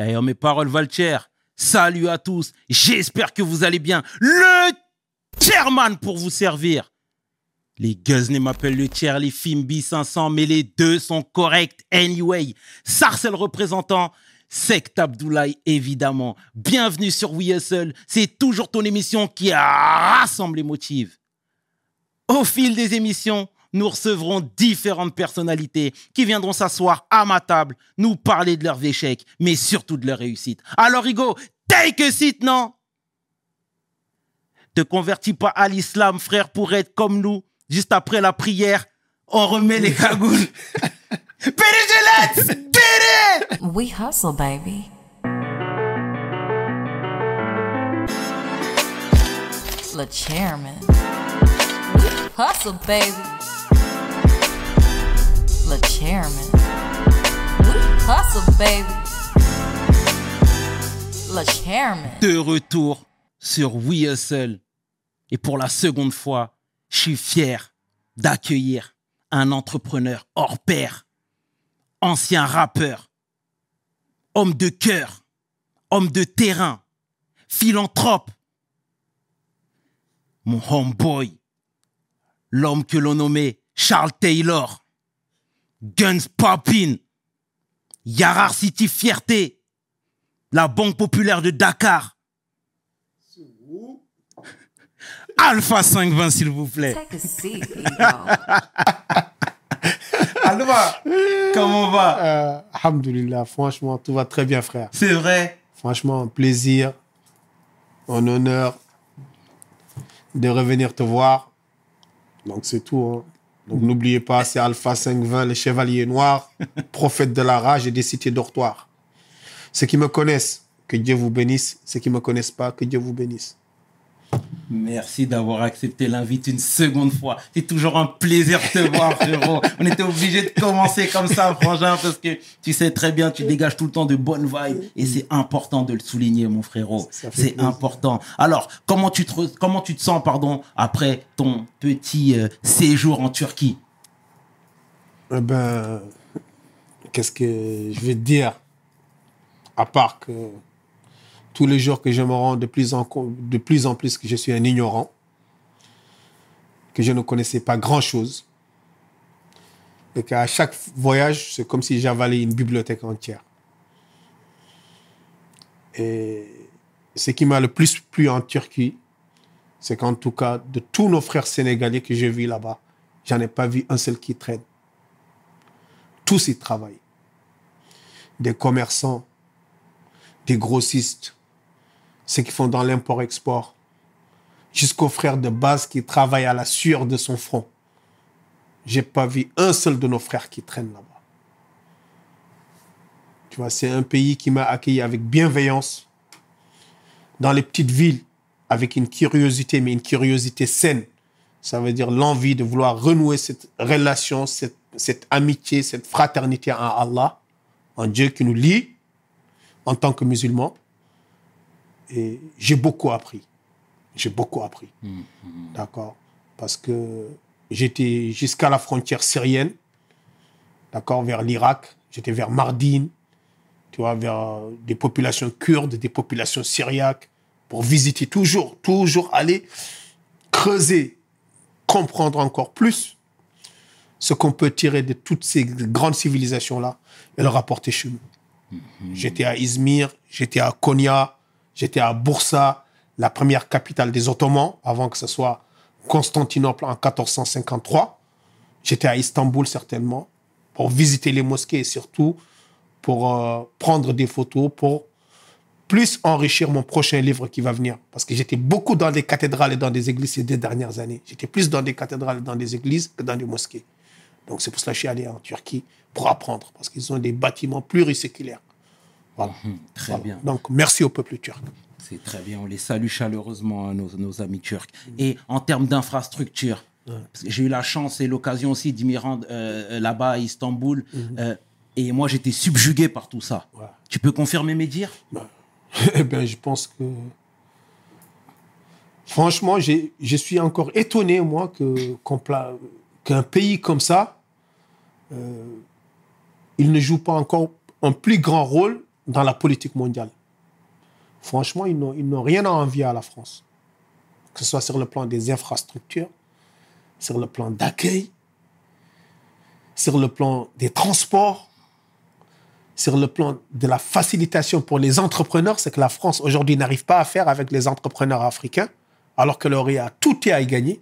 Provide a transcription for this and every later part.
Eh, oh, mes paroles valent Salut à tous. J'espère que vous allez bien. Le chairman pour vous servir. Les Guzney m'appellent le tiers, les Fimbi 500, mais les deux sont corrects anyway. Sarcel représentant, Sect Abdoulaye évidemment. Bienvenue sur We Hustle. C'est toujours ton émission qui rassemble les motifs. Au fil des émissions, nous recevrons différentes personnalités qui viendront s'asseoir à ma table, nous parler de leurs échecs, mais surtout de leurs réussites. Alors, Hugo, take a seat, non? Te convertis pas à l'islam, frère, pour être comme nous. Juste après la prière, on remet les cagoules. PDG, let's did it! We hustle, baby. Le chairman. Hustle, baby. Chairman. Hustle, baby. Le chairman. De retour sur We Hustle. Et pour la seconde fois, je suis fier d'accueillir un entrepreneur hors pair, ancien rappeur, homme de cœur, homme de terrain, philanthrope, mon homeboy, l'homme que l'on nommait Charles Taylor, Guns Poppin, Yarar City Fierté, la Banque Populaire de Dakar. Alpha 520, s'il vous plaît. Alpha, comment on va? Euh, alhamdoulilah, franchement, tout va très bien, frère. C'est vrai Franchement, un plaisir, un honneur de revenir te voir. Donc, c'est tout. hein. Donc, n'oubliez pas, c'est Alpha 520, le chevalier noir, prophète de la rage et des cités dortoirs. Ceux qui me connaissent, que Dieu vous bénisse. Ceux qui ne me connaissent pas, que Dieu vous bénisse. Merci d'avoir accepté l'invite une seconde fois. C'est toujours un plaisir de te voir, frérot. On était obligé de commencer comme ça, frangin, parce que tu sais très bien, tu dégages tout le temps de bonnes vibes et c'est important de le souligner, mon frérot. C'est important. Alors, comment tu te, re- comment tu te sens, pardon, après ton petit euh, séjour en Turquie? Eh ben, qu'est-ce que je vais te dire? À part que tous les jours que je me rends de plus en, plus que je suis un ignorant, que je ne connaissais pas grand-chose, et qu'à chaque voyage, c'est comme si j'avalais une bibliothèque entière. Et ce qui m'a le plus plu en Turquie, c'est qu'en tout cas, de tous nos frères sénégalais que j'ai vus là-bas, j'en ai pas vu un seul qui traîne tous y travaillent. Des commerçants, des grossistes, ceux qui font dans l'import-export, jusqu'aux frères de base qui travaillent à la sueur de son front. J'ai pas vu un seul de nos frères qui traîne là-bas. Tu vois, c'est un pays qui m'a accueilli avec bienveillance dans les petites villes, avec une curiosité, mais une curiosité saine. Ça veut dire l'envie de vouloir renouer cette relation, cette, cette amitié, cette fraternité en Allah, en Dieu qui nous lie en tant que musulmans. Et j'ai beaucoup appris. J'ai beaucoup appris. D'accord Parce que j'étais jusqu'à la frontière syrienne, d'accord, vers l'Irak. J'étais vers Mardin, tu vois, vers des populations kurdes, des populations syriaques, pour visiter toujours, toujours aller creuser, comprendre encore plus ce qu'on peut tirer de toutes ces grandes civilisations-là et le rapporter chez nous. J'étais à Izmir, j'étais à Konya, j'étais à Bursa, la première capitale des Ottomans, avant que ce soit Constantinople en 1453. J'étais à Istanbul certainement, pour visiter les mosquées et surtout pour euh, prendre des photos, pour plus enrichir mon prochain livre qui va venir. Parce que j'étais beaucoup dans des cathédrales et dans des églises ces deux dernières années. J'étais plus dans des cathédrales et dans des églises que dans des mosquées. Donc c'est pour cela que je suis allé en Turquie pour apprendre, parce qu'ils ont des bâtiments pluriséculaires. Voilà. Très Voilà. bien. Donc merci au peuple turc. C'est très bien. On les salue chaleureusement, hein, nos, nos amis turcs. Et en termes d'infrastructure, j'ai eu la chance et l'occasion aussi d'y m'y rendre euh, là-bas à Istanbul. euh, et moi, j'étais subjugué par tout ça. Ouais. Tu peux confirmer mes dires? Eh bien, je pense que. Franchement, je suis encore étonné, moi, qu'un pays comme ça, euh, il ne joue pas encore un plus grand rôle dans la politique mondiale. Franchement, ils n'ont, rien à envier à la France. Que ce soit sur le plan des infrastructures, sur le plan d'accueil, sur le plan des transports, sur le plan de la facilitation pour les entrepreneurs, c'est que la France aujourd'hui n'arrive pas à faire avec les entrepreneurs africains, alors qu'elle aurait à tout et à y gagner.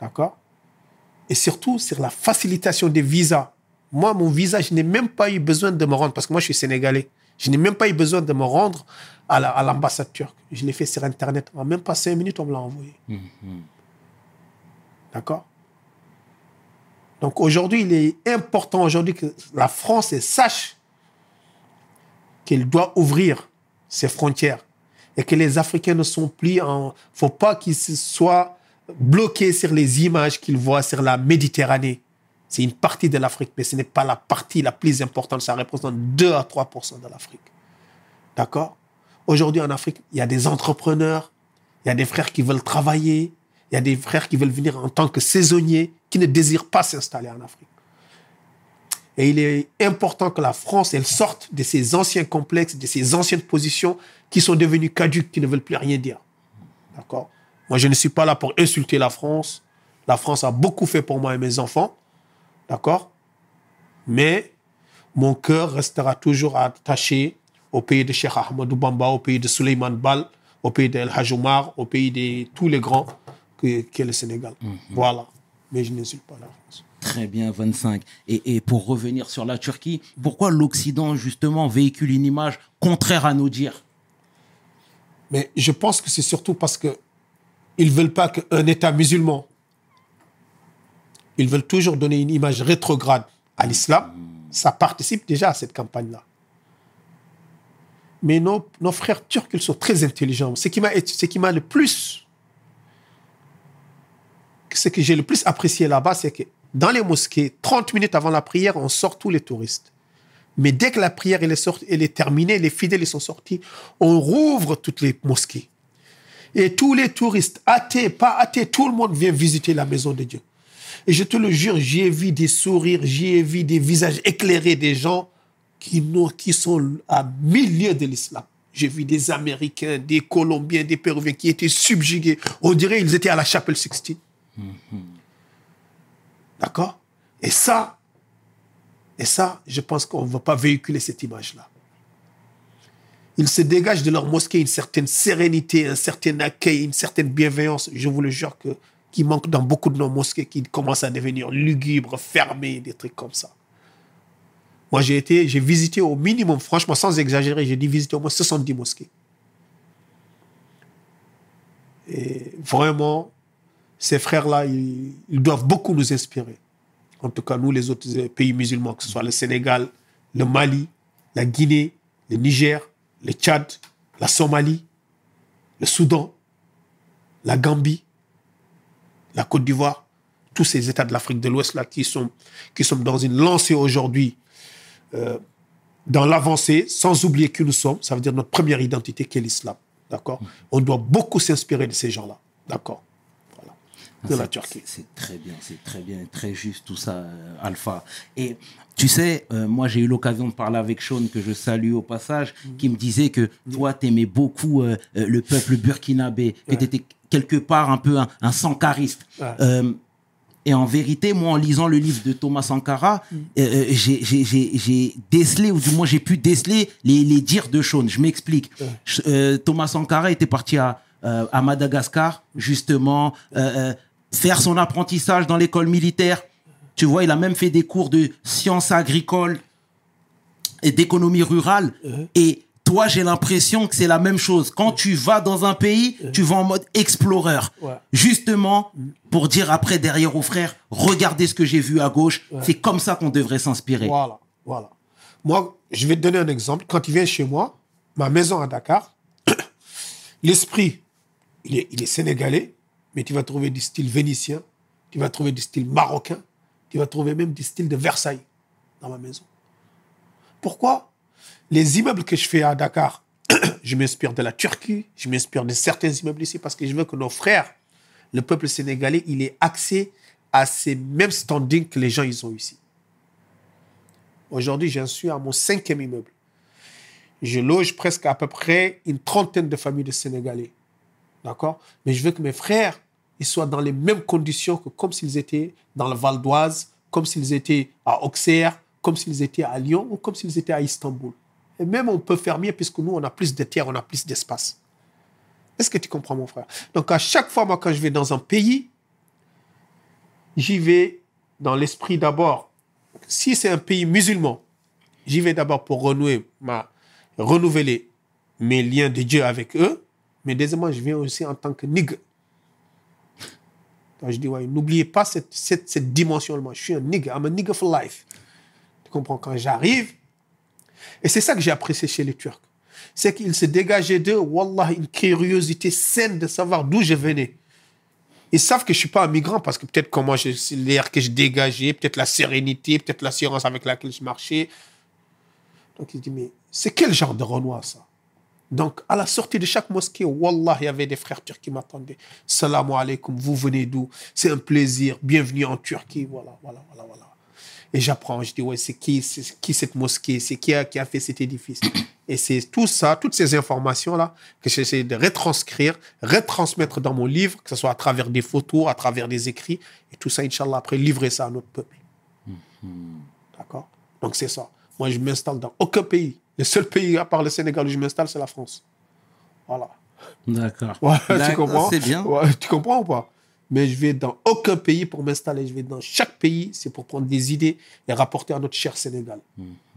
D'accord? Et surtout sur la facilitation des visas. Moi, mon visa, je n'ai même pas eu besoin de me rendre, parce que moi, je suis sénégalais. Je n'ai même pas eu besoin de me rendre à la- à l'ambassade turque. Je l'ai fait sur Internet. En même pas cinq minutes, on me l'a envoyé. D'accord? Donc aujourd'hui, il est important aujourd'hui que la France sache qu'elle doit ouvrir ses frontières et que les Africains ne sont plus en... faut pas qu'ils soient bloqués sur les images qu'ils voient sur la Méditerranée. C'est une partie de l'Afrique, mais ce n'est pas la partie la plus importante. Ça représente 2 à 3% de l'Afrique. D'accord? Aujourd'hui, en Afrique, il y a des entrepreneurs, il y a des frères qui veulent travailler, il y a des frères qui veulent venir en tant que saisonniers, qui ne désirent pas s'installer en Afrique. Et il est important que la France, elle sorte de ces anciens complexes, de ces anciennes positions qui sont devenues caduques, qui ne veulent plus rien dire. D'accord? Moi, je ne suis pas là pour insulter la France. La France a beaucoup fait pour moi et mes enfants. D'accord? Mais mon cœur restera toujours attaché au pays de Cheikh Ahmadou Bamba, au pays de Suleiman Bal, au pays d'El Hadj Omar, au pays de tous les grands que- qu'est le Sénégal. Voilà. Mais je n'insulte pas la France. Très bien, 25. Et, et pour revenir sur la Turquie, pourquoi l'Occident, justement, véhicule une image contraire à nos dires? Mais je pense que c'est surtout parce que ils veulent pas qu'un État musulman, ils veulent toujours donner une image rétrograde à l'islam. Ça participe déjà à cette campagne-là. Mais nos, frères turcs, ils sont très intelligents. Ce qui m'a, le plus, ce que j'ai le plus apprécié là-bas, c'est que dans les mosquées, 30 minutes avant la prière, on sort tous les touristes. Mais dès que la prière est, est terminée, les fidèles sont sortis, on rouvre toutes les mosquées. Et tous les touristes, athées, pas athées, tout le monde vient visiter la maison de Dieu. Et je te le jure, j'y ai vu des sourires, j'y ai vu des visages éclairés des gens qui sont à milieu de l'islam. J'ai vu des Américains, des Colombiens, des Péruviens qui étaient subjugués. On dirait qu'ils étaient à la chapelle Sixtine. D'accord? Et ça, et ça, je pense qu'on ne va pas véhiculer cette image-là. Ils se dégagent de leur mosquée une certaine sérénité, un certain accueil, une certaine bienveillance. Je vous le jure que qui manque dans beaucoup de nos mosquées, qui commencent à devenir lugubres, fermées, des trucs comme ça. Moi, j'ai été, j'ai visité au minimum, franchement, sans exagérer, j'ai dit visiter au moins 70 mosquées. Et vraiment, ces frères-là, ils, doivent beaucoup nous inspirer. En tout cas, nous, les autres pays musulmans, que ce soit le Sénégal, le Mali, la Guinée, le Niger, le Tchad, la Somalie, le Soudan, la Gambie, la Côte d'Ivoire, tous ces États de l'Afrique de l'Ouest là qui sont, qui sont dans une lancée aujourd'hui euh, dans l'avancée, sans oublier qui nous sommes, ça veut dire notre première identité qui est l'islam. D'accord? On doit beaucoup s'inspirer de ces gens-là. D'accord? Voilà. De la Turquie. C'est c'est très bien, c'est très bien, très juste tout ça, euh, Alpha. Et tu sais, euh, moi j'ai eu l'occasion de parler avec Sean, que je salue au passage, Mm. qui me disait que toi, tu aimais beaucoup euh, euh, le peuple burkinabé, que tu étais quelque part un peu un, un sankariste. Ouais. Euh, et en vérité, moi, en lisant le livre de Thomas Sankara, Mm. euh, j'ai- décelé, ou du moins j'ai pu déceler les, les dires de Sean. Je m'explique. Euh, Thomas Sankara était parti à, euh, à Madagascar, justement, faire son apprentissage dans l'école militaire. Tu vois, il a même fait des cours de sciences agricoles et d'économie rurale. Et toi, j'ai l'impression que c'est la même chose. Quand tu vas dans un pays, tu vas en mode explorer. Ouais. Justement, pour dire après derrière aux frères, regardez ce que j'ai vu à gauche. C'est comme ça qu'on devrait s'inspirer. Voilà, voilà. Moi, je vais te donner un exemple. Quand il vient chez moi, ma maison à Dakar, l'esprit, il est, il est sénégalais, mais tu vas trouver du style vénitien, tu vas trouver du style marocain, tu vas trouver même du style de Versailles dans ma maison. Pourquoi? Les immeubles que je fais à Dakar, je m'inspire de la Turquie, je m'inspire de certains immeubles ici parce que je veux que nos frères, le peuple sénégalais, il ait accès à ces mêmes standings que les gens ils ont ici. Aujourd'hui, j'en suis à mon cinquième immeuble. je loge presque à peu près une trentaine de familles de Sénégalais. D'accord? Mais je veux que mes frères ils soient dans les mêmes conditions que comme s'ils étaient dans le Val d'Oise, comme s'ils étaient à Auxerre, comme s'ils étaient à Lyon ou comme s'ils étaient à Istanbul. Et même on peut faire mieux puisque nous, on a plus de terre, on a plus d'espace. Est-ce que tu comprends, mon frère? Donc, à chaque fois, moi, quand je vais dans un pays, j'y vais dans l'esprit d'abord. Si c'est un pays musulman, j'y vais d'abord pour renouer ma, renouveler mes liens de Dieu avec eux. Mais deuxièmement, je viens aussi en tant que nigga. Je dis, ouais, n'oubliez pas cette, cette, cette dimension. Je suis un nigga. I'm a nigga for life. Tu comprends? Quand j'arrive, et c'est ça que j'ai apprécié chez les Turcs, c'est qu'ils se dégageaient d'eux, wallah, une curiosité saine de savoir d'où je venais. Ils savent que je suis pas un migrant parce que peut-être comment je, l'air que je dégageais, peut-être la sérénité, peut-être l'assurance avec laquelle je marchais. Donc ils disent, mais c'est quel genre de Renoir ça? Donc, à la sortie de chaque mosquée, Wallah, il y avait des frères turcs qui m'attendaient. Salam alaikum, vous venez d'où? C'est un plaisir, bienvenue en Turquie. Voilà, voilà, voilà, voilà. Et j'apprends, je dis, ouais, c'est qui, c'est qui cette mosquée? C'est qui a, qui a fait cet édifice? Et c'est tout ça, toutes ces informations-là que j'essaie de retranscrire, retransmettre dans mon livre, que ce soit à travers des photos, à travers des écrits, et tout ça, Inch'Allah, après, livrer ça à notre peuple. D'accord? Donc, c'est ça. Moi, je m'installe dans aucun pays. Le seul pays, à part le Sénégal, où je m'installe, c'est la France. Voilà. D'accord. Ouais, tu comprends? C'est bien. Ouais, tu comprends ou pas? Mais je vais dans aucun pays pour m'installer. Je vais dans chaque pays, c'est pour prendre des idées et rapporter à notre cher Sénégal.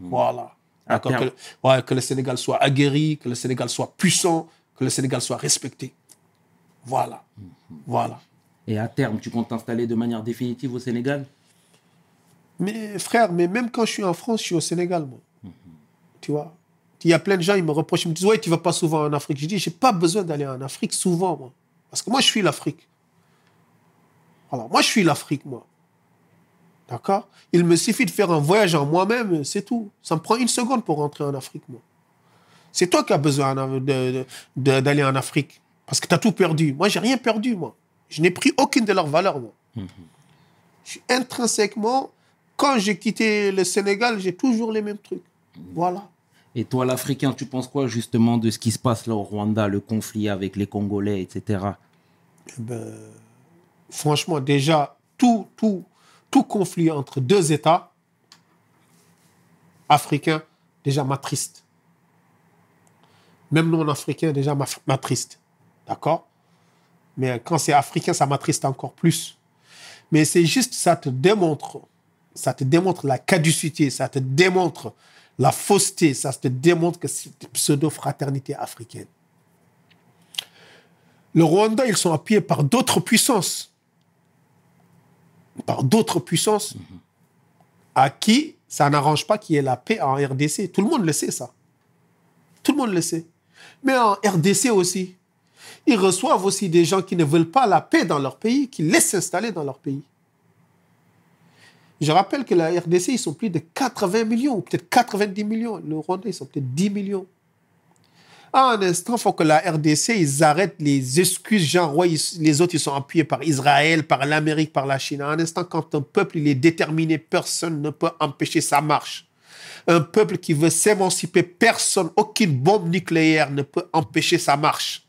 Voilà. À D'accord, terme. que, ouais, que le Sénégal soit aguerri, que le Sénégal soit puissant, que le Sénégal soit respecté. Voilà. Voilà. Et à terme, tu comptes t'installer de manière définitive au Sénégal? Mais frère, mais même quand je suis en France, je suis au Sénégal, moi. Tu vois Il y a plein de gens, ils me reprochent, ils me disent, ouais, tu vas pas souvent en Afrique. Je dis, j'ai pas besoin d'aller en Afrique souvent, moi. Parce que moi, je suis l'Afrique. Voilà, moi, je suis l'Afrique, moi. D'accord? Il me suffit de faire un voyage en moi-même, c'est tout. Ça me prend une seconde pour rentrer en Afrique, moi. C'est toi qui as besoin d'aller en Afrique. Parce que tu as tout perdu. Moi, j'ai rien perdu, moi. Je n'ai pris aucune de leurs valeurs, moi. Je suis intrinsèquement, quand j'ai quitté le Sénégal, j'ai toujours les mêmes trucs. Voilà. Et toi, l'Africain, tu penses quoi justement de ce qui se passe là au Rwanda, le conflit avec les Congolais, etc. Eh ben, franchement, déjà, tout, tout, tout conflit entre deux États africains, déjà m'attriste. Même non-africain, déjà m'a- m'attriste. D'accord? Mais quand c'est africain, ça m'attriste encore plus. Mais c'est juste, ça te démontre, ça te démontre la caducité, ça te démontre la fausseté, ça te démontre que c'est une pseudo-fraternité africaine. Le Rwanda, ils sont appuyés par d'autres puissances. Par d'autres puissances à qui ça n'arrange pas qu'il y ait la paix en RDC. Tout le monde le sait, ça. Tout le monde le sait. Mais en RDC aussi, ils reçoivent aussi des gens qui ne veulent pas la paix dans leur pays, qui laissent s'installer dans leur pays. Je rappelle que la RDC, ils sont plus de 80 millions, ou peut-être 90 millions. Le Rwanda, ils sont peut-être 10 millions. À un instant, il faut que la RDC, ils arrêtent les excuses, genre, ouais, les autres, ils sont appuyés par Israël, par l'Amérique, par la Chine. À un instant, quand un peuple, il est déterminé, personne ne peut empêcher sa marche. Un peuple qui veut s'émanciper, personne, aucune bombe nucléaire ne peut empêcher sa marche.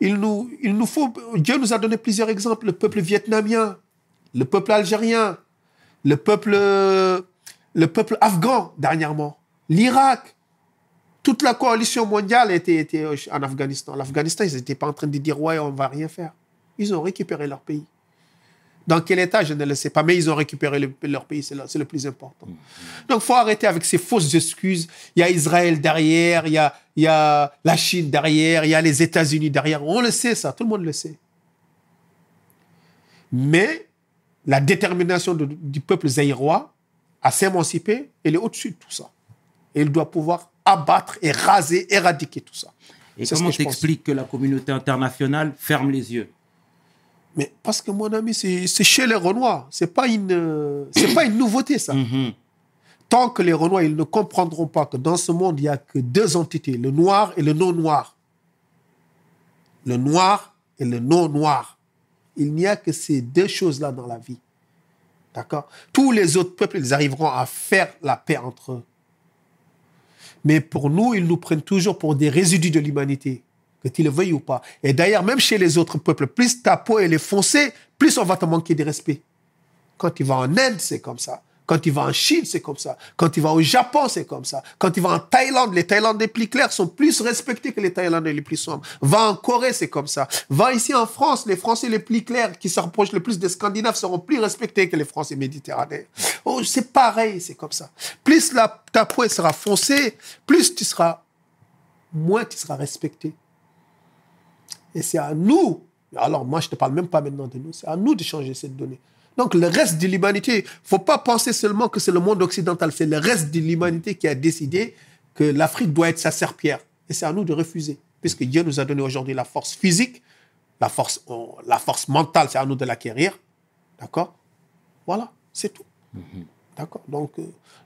Il nous, il nous faut, Dieu nous a donné plusieurs exemples. Le peuple vietnamien, le peuple algérien, le peuple, le peuple afghan dernièrement, l'Irak. Toute la coalition mondiale était, était en Afghanistan. L'Afghanistan, ils n'étaient pas en train de dire ouais, on va rien faire. Ils ont récupéré leur pays. Dans quel état, je ne le sais pas, mais ils ont récupéré le- leur pays, c'est le, le plus important. Donc, il faut arrêter avec ces fausses excuses. Il y a Israël derrière, il y a, il y a la Chine derrière, il y a les États-Unis derrière. On le sait, ça, tout le monde le sait. Mais la détermination de- du peuple zaïrois à s'émanciper, elle est au-dessus de tout ça. Et il doit pouvoir abattre et raser, éradiquer tout ça. Et comment t'expliques que la communauté internationale ferme les yeux? Mais parce que mon ami, c'est chez les Renois. C'est pas une, euh, c'est pas une nouveauté ça. Mhm. Tant que les Renois ils ne comprendront pas que dans ce monde il y a que deux entités, le noir et le non noir. Le noir et le non noir. Il n'y a que ces deux choses là dans la vie. D'accord? Tous les autres peuples ils arriveront à faire la paix entre eux. Mais pour nous, ils nous prennent toujours pour des résidus de l'humanité, que tu le veuilles ou pas. Et d'ailleurs, même chez les autres peuples, plus ta peau est foncée, plus on va te manquer de respect. Quand tu vas en Inde, c'est comme ça. Quand tu vas en Chine, c'est comme ça. Quand tu vas au Japon, c'est comme ça. Quand tu vas en Thaïlande, les Thaïlandais plus clairs sont plus respectés que les Thaïlandais les plus sombres. Va en Corée, c'est comme ça. Va ici en France, les Français les plus clairs, qui se rapprochent le plus des Scandinaves, seront plus respectés que les Français méditerranéens. Oh, c'est pareil, c'est comme ça. Plus la, ta peau sera foncée, plus tu seras, moins tu seras respecté. Et c'est à nous, alors moi je ne te parle même pas maintenant de nous, c'est à nous de changer cette donnée. Donc le reste de l'humanité, faut pas penser seulement que c'est le monde occidental, c'est le reste de l'humanité qui a décidé que l'Afrique doit être sa serpillère. Et c'est à nous de refuser, puisque Dieu nous a donné aujourd'hui la force physique, la force, euh, la force mentale, c'est à nous de l'acquérir. D'accord? Voilà, c'est tout. D'accord? Donc, euh,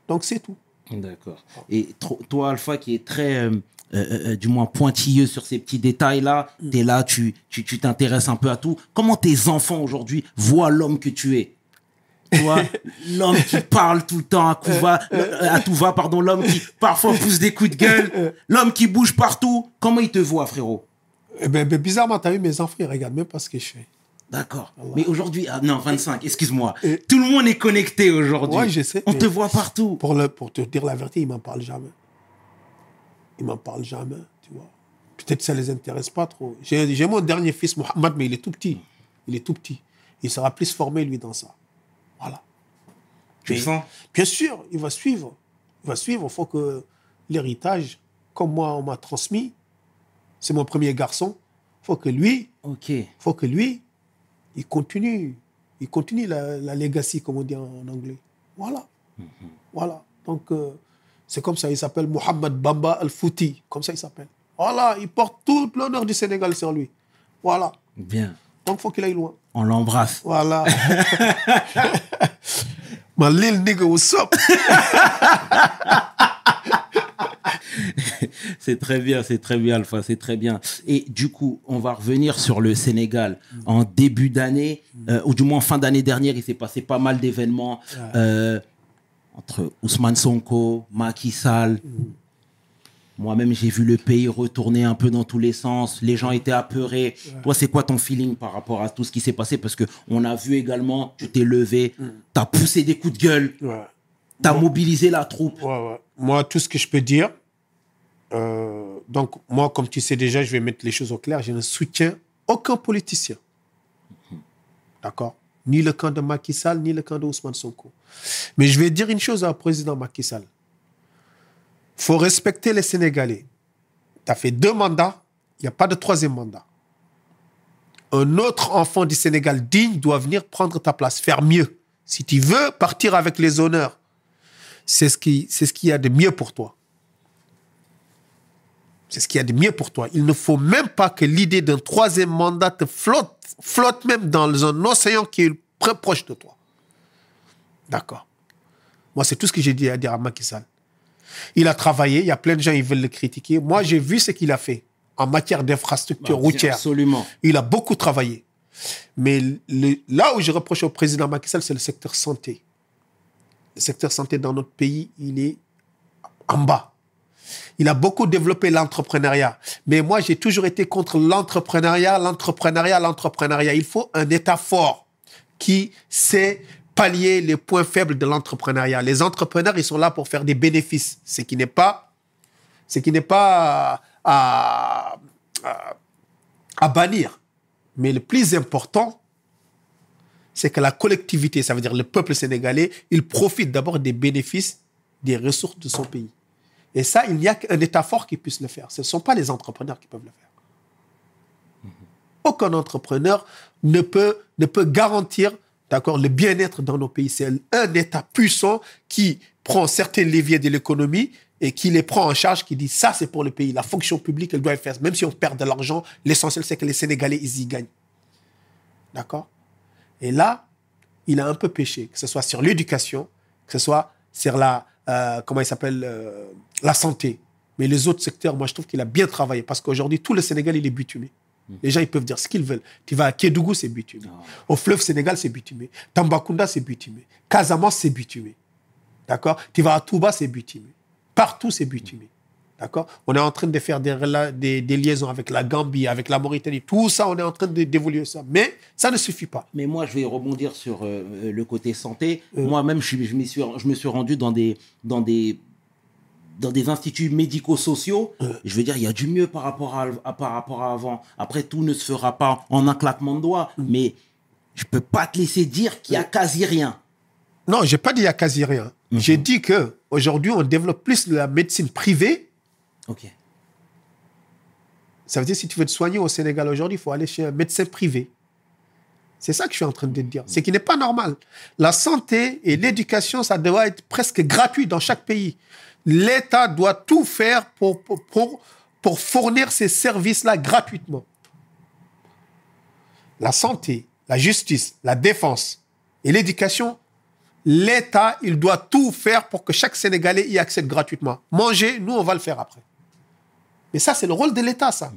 donc c'est tout. D'accord. Et toi, Alpha, qui est très, euh, euh, euh, du moins pointilleux sur ces petits détails-là, tu es là, tu tu tu t'intéresses un peu à tout. Comment tes enfants aujourd'hui voient l'homme que tu es? L'homme qui parle tout le temps à, coup va, le- à tout va, pardon, l'homme qui parfois pousse des coups de gueule, l'homme qui bouge partout. Comment ils te voient, frérot? Eh ben, ben, bizarrement, tu as vu mes enfants, ils regardent même pas ce que je fais. D'accord. Mais aujourd'hui, ah, non, 25, excuse-moi. Tout le monde est connecté aujourd'hui. Ouais, je sais, On te voit partout. Pour, le, pour te dire la vérité, ils m'en parlent jamais. Ils m'en parlent jamais, tu vois. Peut-être que ça les intéresse pas trop. J'ai mon dernier fils, Mohamed, mais il est tout petit. Il est tout petit. Il sera plus formé, lui, dans ça. Voilà. Tu sens? Bien sûr, il va suivre. Il va suivre. Il faut que l'héritage, comme moi, on m'a transmis, c'est mon premier garçon. Il faut que lui, Ok. faut que lui, il continue. Il continue la, la legacy, comme on dit en, anglais. Voilà. Voilà. Donc, euh, c'est comme ça. Il s'appelle Mohamed Bamba Al-Fouti. Comme ça, il s'appelle. Voilà. Il porte tout l'honneur du Sénégal sur lui. Voilà. Bien. Donc, il faut qu'il aille loin. On l'embrasse. Voilà. My little nigga, what's up? C'est très bien, c'est très bien, Alpha, c'est très bien. Et du coup, on va revenir sur le Sénégal. En début d'année, euh, ou du moins fin d'année dernière, il s'est passé pas mal d'événements euh, entre Ousmane Sonko, Macky Sall. Moi-même, j'ai vu le pays retourner un peu dans tous les sens. Les gens étaient apeurés. Toi, c'est quoi ton feeling par rapport à tout ce qui s'est passé? Parce que on a vu également, tu t'es levé, tu as poussé des coups de gueule, Ouais. tu as mobilisé la troupe. Ouais. Moi, tout ce que je peux dire, euh, donc moi, comme tu sais déjà, je vais mettre les choses au clair, je ne soutiens aucun politicien. D'accord? Ni le camp de Macky Sall, ni le camp de Sonko. Mais je vais dire une chose au président Macky Sall. Il faut respecter les Sénégalais. Tu as fait deux mandats, il n'y a pas de troisième mandat. Un autre enfant du Sénégal digne doit venir prendre ta place, faire mieux. Si tu veux partir avec les honneurs, c'est ce qui c'est ce qu'il y a de mieux pour toi. C'est ce qu'il y a de mieux pour toi. Il ne faut même pas que l'idée d'un troisième mandat te flotte, flotte même dans un océan qui est très proche de toi. D'accord. Moi, c'est tout ce que j'ai dit à dire à Macky Sall. Il a travaillé, il y a plein de gens qui veulent le critiquer. Moi, j'ai vu ce qu'il a fait en matière d'infrastructure routière. Absolument. Il a beaucoup travaillé. Mais le- là où je reproche au président Macky Sall, c'est le secteur santé. Le secteur santé dans notre pays, il est en bas. Il a beaucoup développé l'entrepreneuriat. Mais moi, j'ai toujours été contre l'entrepreneuriat, l'entrepreneuriat, l'entrepreneuriat. Il faut un État fort qui sait pallier les points faibles de l'entrepreneuriat. Les entrepreneurs, ils sont là pour faire des bénéfices, ce qui n'est pas, ce qui n'est pas à, à- à bannir. Mais le plus important, c'est que la collectivité, ça veut dire le peuple sénégalais, il profite d'abord des bénéfices des ressources de son pays. Et ça, il n'y a qu'un État fort qui puisse le faire. Ce ne sont pas les entrepreneurs qui peuvent le faire. Aucun entrepreneur ne peut, ne peut garantir d'accord, le bien-être dans nos pays. C'est un État puissant qui prend certains leviers de l'économie et qui les prend en charge, qui dit ça, c'est pour le pays. La fonction publique, elle doit le faire. Même si on perd de l'argent, l'essentiel, c'est que les Sénégalais, ils y gagnent. D'accord? Et là, il a un peu péché, que ce soit sur l'éducation, que ce soit sur la, euh, comment il s'appelle, euh, la santé. Mais les autres secteurs, moi, je trouve qu'il a bien travaillé parce qu'aujourd'hui, tout le Sénégal, il est bitumé. Les gens, ils peuvent dire ce qu'ils veulent. Tu vas à Kédougou, c'est bitumé. Au fleuve Sénégal, c'est bitumé. Tambacounda, c'est bitumé. Casamance, c'est bitumé. D'accord? Tu vas à Touba, c'est bitumé. Partout, c'est bitumé. D'accord? On est en train de faire des, rela- des, des liaisons avec la Gambie, avec la Mauritanie. Tout ça, on est en train de- d'évoluer ça. Mais ça ne suffit pas. Mais moi, je vais rebondir sur euh, euh, le côté santé. Moi-même, je, je, suis, je me suis rendu dans des, dans des, dans des instituts médico-sociaux. Je veux dire, il y a du mieux par rapport à, à- par rapport à avant. Après, tout ne se fera pas en un claquement de doigts. Mais je peux pas te laisser dire qu'il y a quasi rien. Non, j'ai pas dit il y a quasi rien. J'ai dit que aujourd'hui, on développe plus de la médecine privée. Ok. Ça veut dire si tu veux te soigner au Sénégal aujourd'hui, il faut aller chez un médecin privé. C'est ça que je suis en train de te dire. C'est qui n'est pas normal. La santé et l'éducation, ça doit être presque gratuit dans chaque pays. L'État doit tout faire pour, pour, pour fournir ces services-là gratuitement. La santé, la justice, la défense et l'éducation, l'État, il doit tout faire pour que chaque Sénégalais y accède gratuitement. Manger, nous, on va le faire après. Mais ça, c'est le rôle de l'État, ça.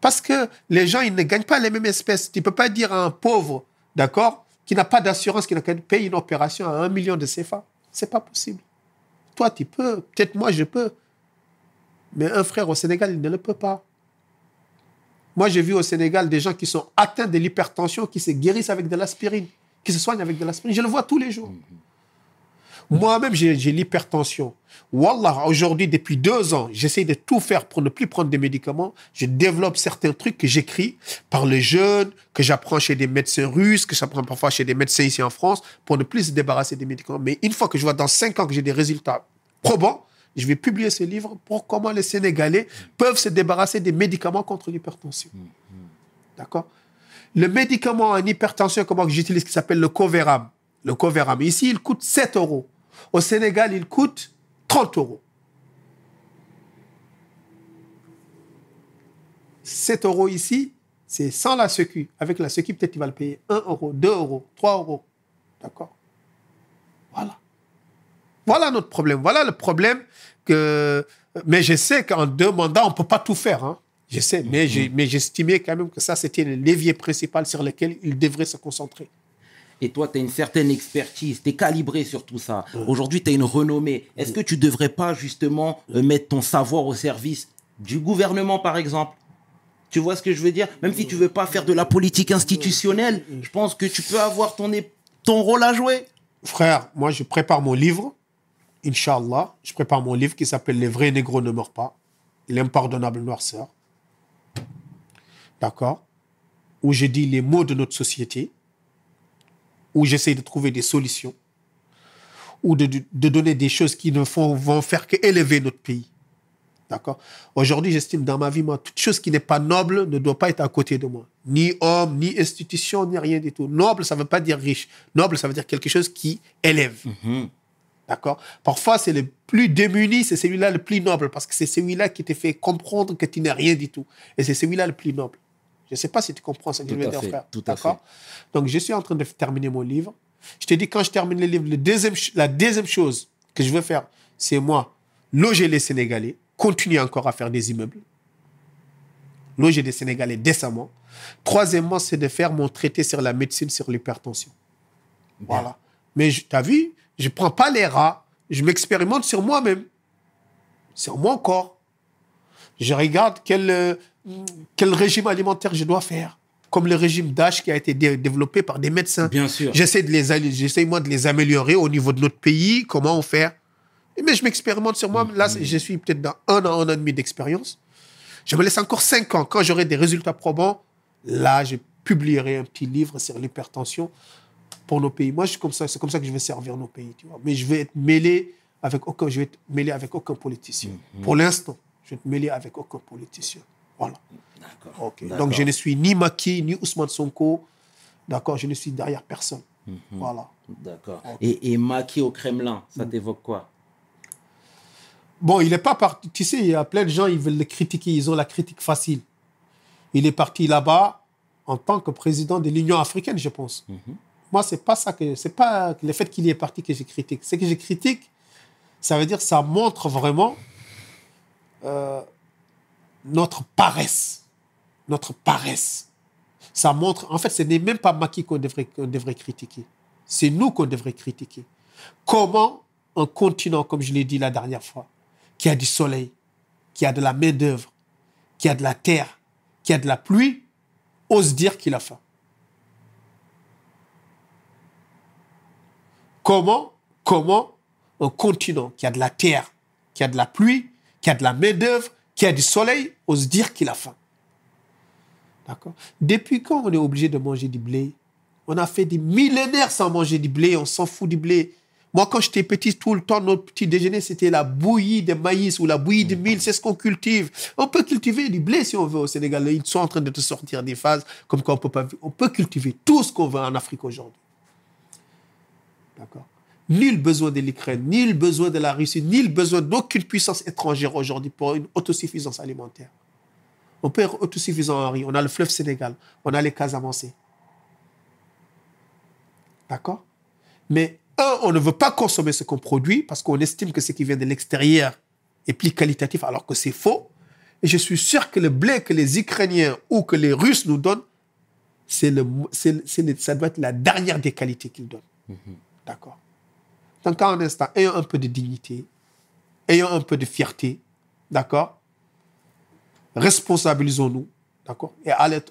Parce que les gens, ils ne gagnent pas les mêmes espèces. Tu ne peux pas dire à un pauvre, d'accord, qui n'a pas d'assurance, qui n'a payer une opération à un million de CFA. C'est pas possible. Toi, tu peux. Peut-être moi, je peux. Mais un frère au Sénégal, il ne le peut pas. Moi, j'ai vu au Sénégal des gens qui sont atteints de l'hypertension, qui se guérissent avec de l'aspirine, qui se soignent avec de l'aspirine. Je le vois tous les jours. Moi-même, j'ai l'hypertension. Wallah, aujourd'hui, depuis deux ans, j'essaie de tout faire pour ne plus prendre des médicaments. Je développe certains trucs que j'écris par les jeunes, que j'apprends chez des médecins russes, que j'apprends parfois chez des médecins ici en France, pour ne plus se débarrasser des médicaments. Mais une fois que je vois dans cinq ans que j'ai des résultats probants, je vais publier ce livre pour comment les Sénégalais peuvent se débarrasser des médicaments contre l'hypertension. D'accord? Le médicament en hypertension, comment j'utilise, qui s'appelle le Coveram. Le Coveram. Ici, il coûte 7 euros. Au Sénégal, il coûte 30 euros. 7 euros ici, c'est sans la sécu. Avec la sécu, peut-être il va le payer 1 euro, 2 euros, 3 euros. D'accord? Voilà. Voilà notre problème. Voilà le problème que... Mais je sais qu'en deux mandats, on ne peut pas tout faire. hein. Je sais, mais j'estimais quand même que ça, c'était le levier principal sur lequel il devrait se concentrer. Et toi, tu as une certaine expertise, tu es calibré sur tout ça. Aujourd'hui, tu as une renommée. Est-ce que tu devrais pas justement euh, mettre ton savoir au service du gouvernement, par exemple? Tu vois ce que je veux dire? Même si tu veux pas faire de la politique institutionnelle, je pense que tu peux avoir ton, ton rôle à jouer. Frère, moi, je prépare mon livre. Inch'Allah, je prépare mon livre qui s'appelle Les vrais négros ne meurent pas. L'impardonnable noirceur. D'accord? Où je dis les mots de notre société. Où j'essaie de trouver des solutions. Ou de, de- donner des choses qui ne font, vont faire qu'élever notre pays. D'accord? Aujourd'hui, j'estime dans ma vie, moi, toute chose qui n'est pas noble ne doit pas être à côté de moi. Ni homme, ni institution, ni rien du tout. Noble, ça ne veut pas dire riche. Noble, ça veut dire quelque chose qui élève. D'accord? Parfois, c'est le plus démuni, c'est celui-là le plus noble, parce que c'est celui-là qui te fait comprendre que tu n'es rien du tout. Et c'est celui-là le plus noble. Je ne sais pas si tu comprends ce que Tout je veux dire, fait, frère. tout à D'accord Donc, je suis en train de terminer mon livre. Je te dis, quand je termine le livre, le deuxième, ch- la deuxième chose que je veux faire, c'est moi, loger les Sénégalais, continuer encore à faire des immeubles, loger des Sénégalais décemment. Troisièmement, c'est de faire mon traité sur la médecine, sur l'hypertension. Voilà. Mais tu as vu, je ne prends pas les rats, je m'expérimente sur moi-même, sur mon corps. Je regarde quel, euh, quel régime alimentaire je dois faire, comme le régime d'âge qui a été dé- développé par des médecins. Bien sûr. J'essaie de les, moi de les améliorer au niveau de notre pays, comment on fait. Mais je m'expérimente sur moi. Là, je suis peut-être dans un an, un an et demi d'expérience. Je me laisse encore cinq ans. Quand j'aurai des résultats probants, là, je publierai un petit livre sur l'hypertension pour nos pays. Moi, je suis comme ça. C'est comme ça que je vais servir nos pays, tu vois. Mais je vais être mêlé avec aucun, je vais être mêlé avec aucun politicien. Pour l'instant, je vais être mêlé avec aucun politicien. Voilà. Donc, je ne suis ni Maki, ni Ousmane Sonko. D'accord. Je ne suis derrière personne. Voilà. D'accord. Et, et Maki au Kremlin, ça t'évoque quoi? Bon, il n'est pas parti. Tu sais, il y a plein de gens, ils veulent le critiquer. Ils ont la critique facile. Il est parti là-bas en tant que président de l'Union africaine, je pense. Moi, c'est pas ça que c'est pas le fait qu'il y est parti que je critique. Ce que je critique, ça veut dire ça montre vraiment euh, notre paresse, notre paresse. Ça montre, en fait, ce n'est même pas Maki qu'on devrait, devrait critiquer. C'est nous qu'on devrait critiquer. Comment un continent, comme je l'ai dit la dernière fois, qui a du soleil, qui a de la main-d'œuvre, qui a de la terre, qui a de la pluie, ose dire qu'il a faim Comment, comment un continent qui a de la terre, qui a de la pluie, qui a de la main-d'œuvre, qui a du soleil, ose dire qu'il a faim D'accord? Depuis quand on est obligé de manger du blé? On a fait des millénaires sans manger du blé, on s'en fout du blé. Moi, quand j'étais petit, tout le temps, notre petit déjeuner, c'était la bouillie de maïs ou la bouillie de mil. C'est ce qu'on cultive. On peut cultiver du blé si on veut au Sénégal. Ils sont en train de te sortir des phases comme quoi on peut pas. On peut cultiver tout ce qu'on veut en Afrique aujourd'hui. D'accord? Nul besoin de l'Ukraine, nul besoin de la Russie, nul besoin d'aucune puissance étrangère aujourd'hui pour une autosuffisance alimentaire. On peut être autosuffisant en riz. On a le fleuve Sénégal, on a les Casamançais. D'accord? Mais un, on ne veut pas consommer ce qu'on produit parce qu'on estime que ce qui vient de l'extérieur est plus qualitatif alors que c'est faux. Et je suis sûr que le blé que les Ukrainiens ou que les Russes nous donnent, c'est le, c'est, c'est le- ça doit être la dernière des qualités qu'ils donnent. D'accord? Donc, en un instant, ayons un peu de dignité, ayons un peu de fierté, d'accord Responsabilisons-nous, d'accord Et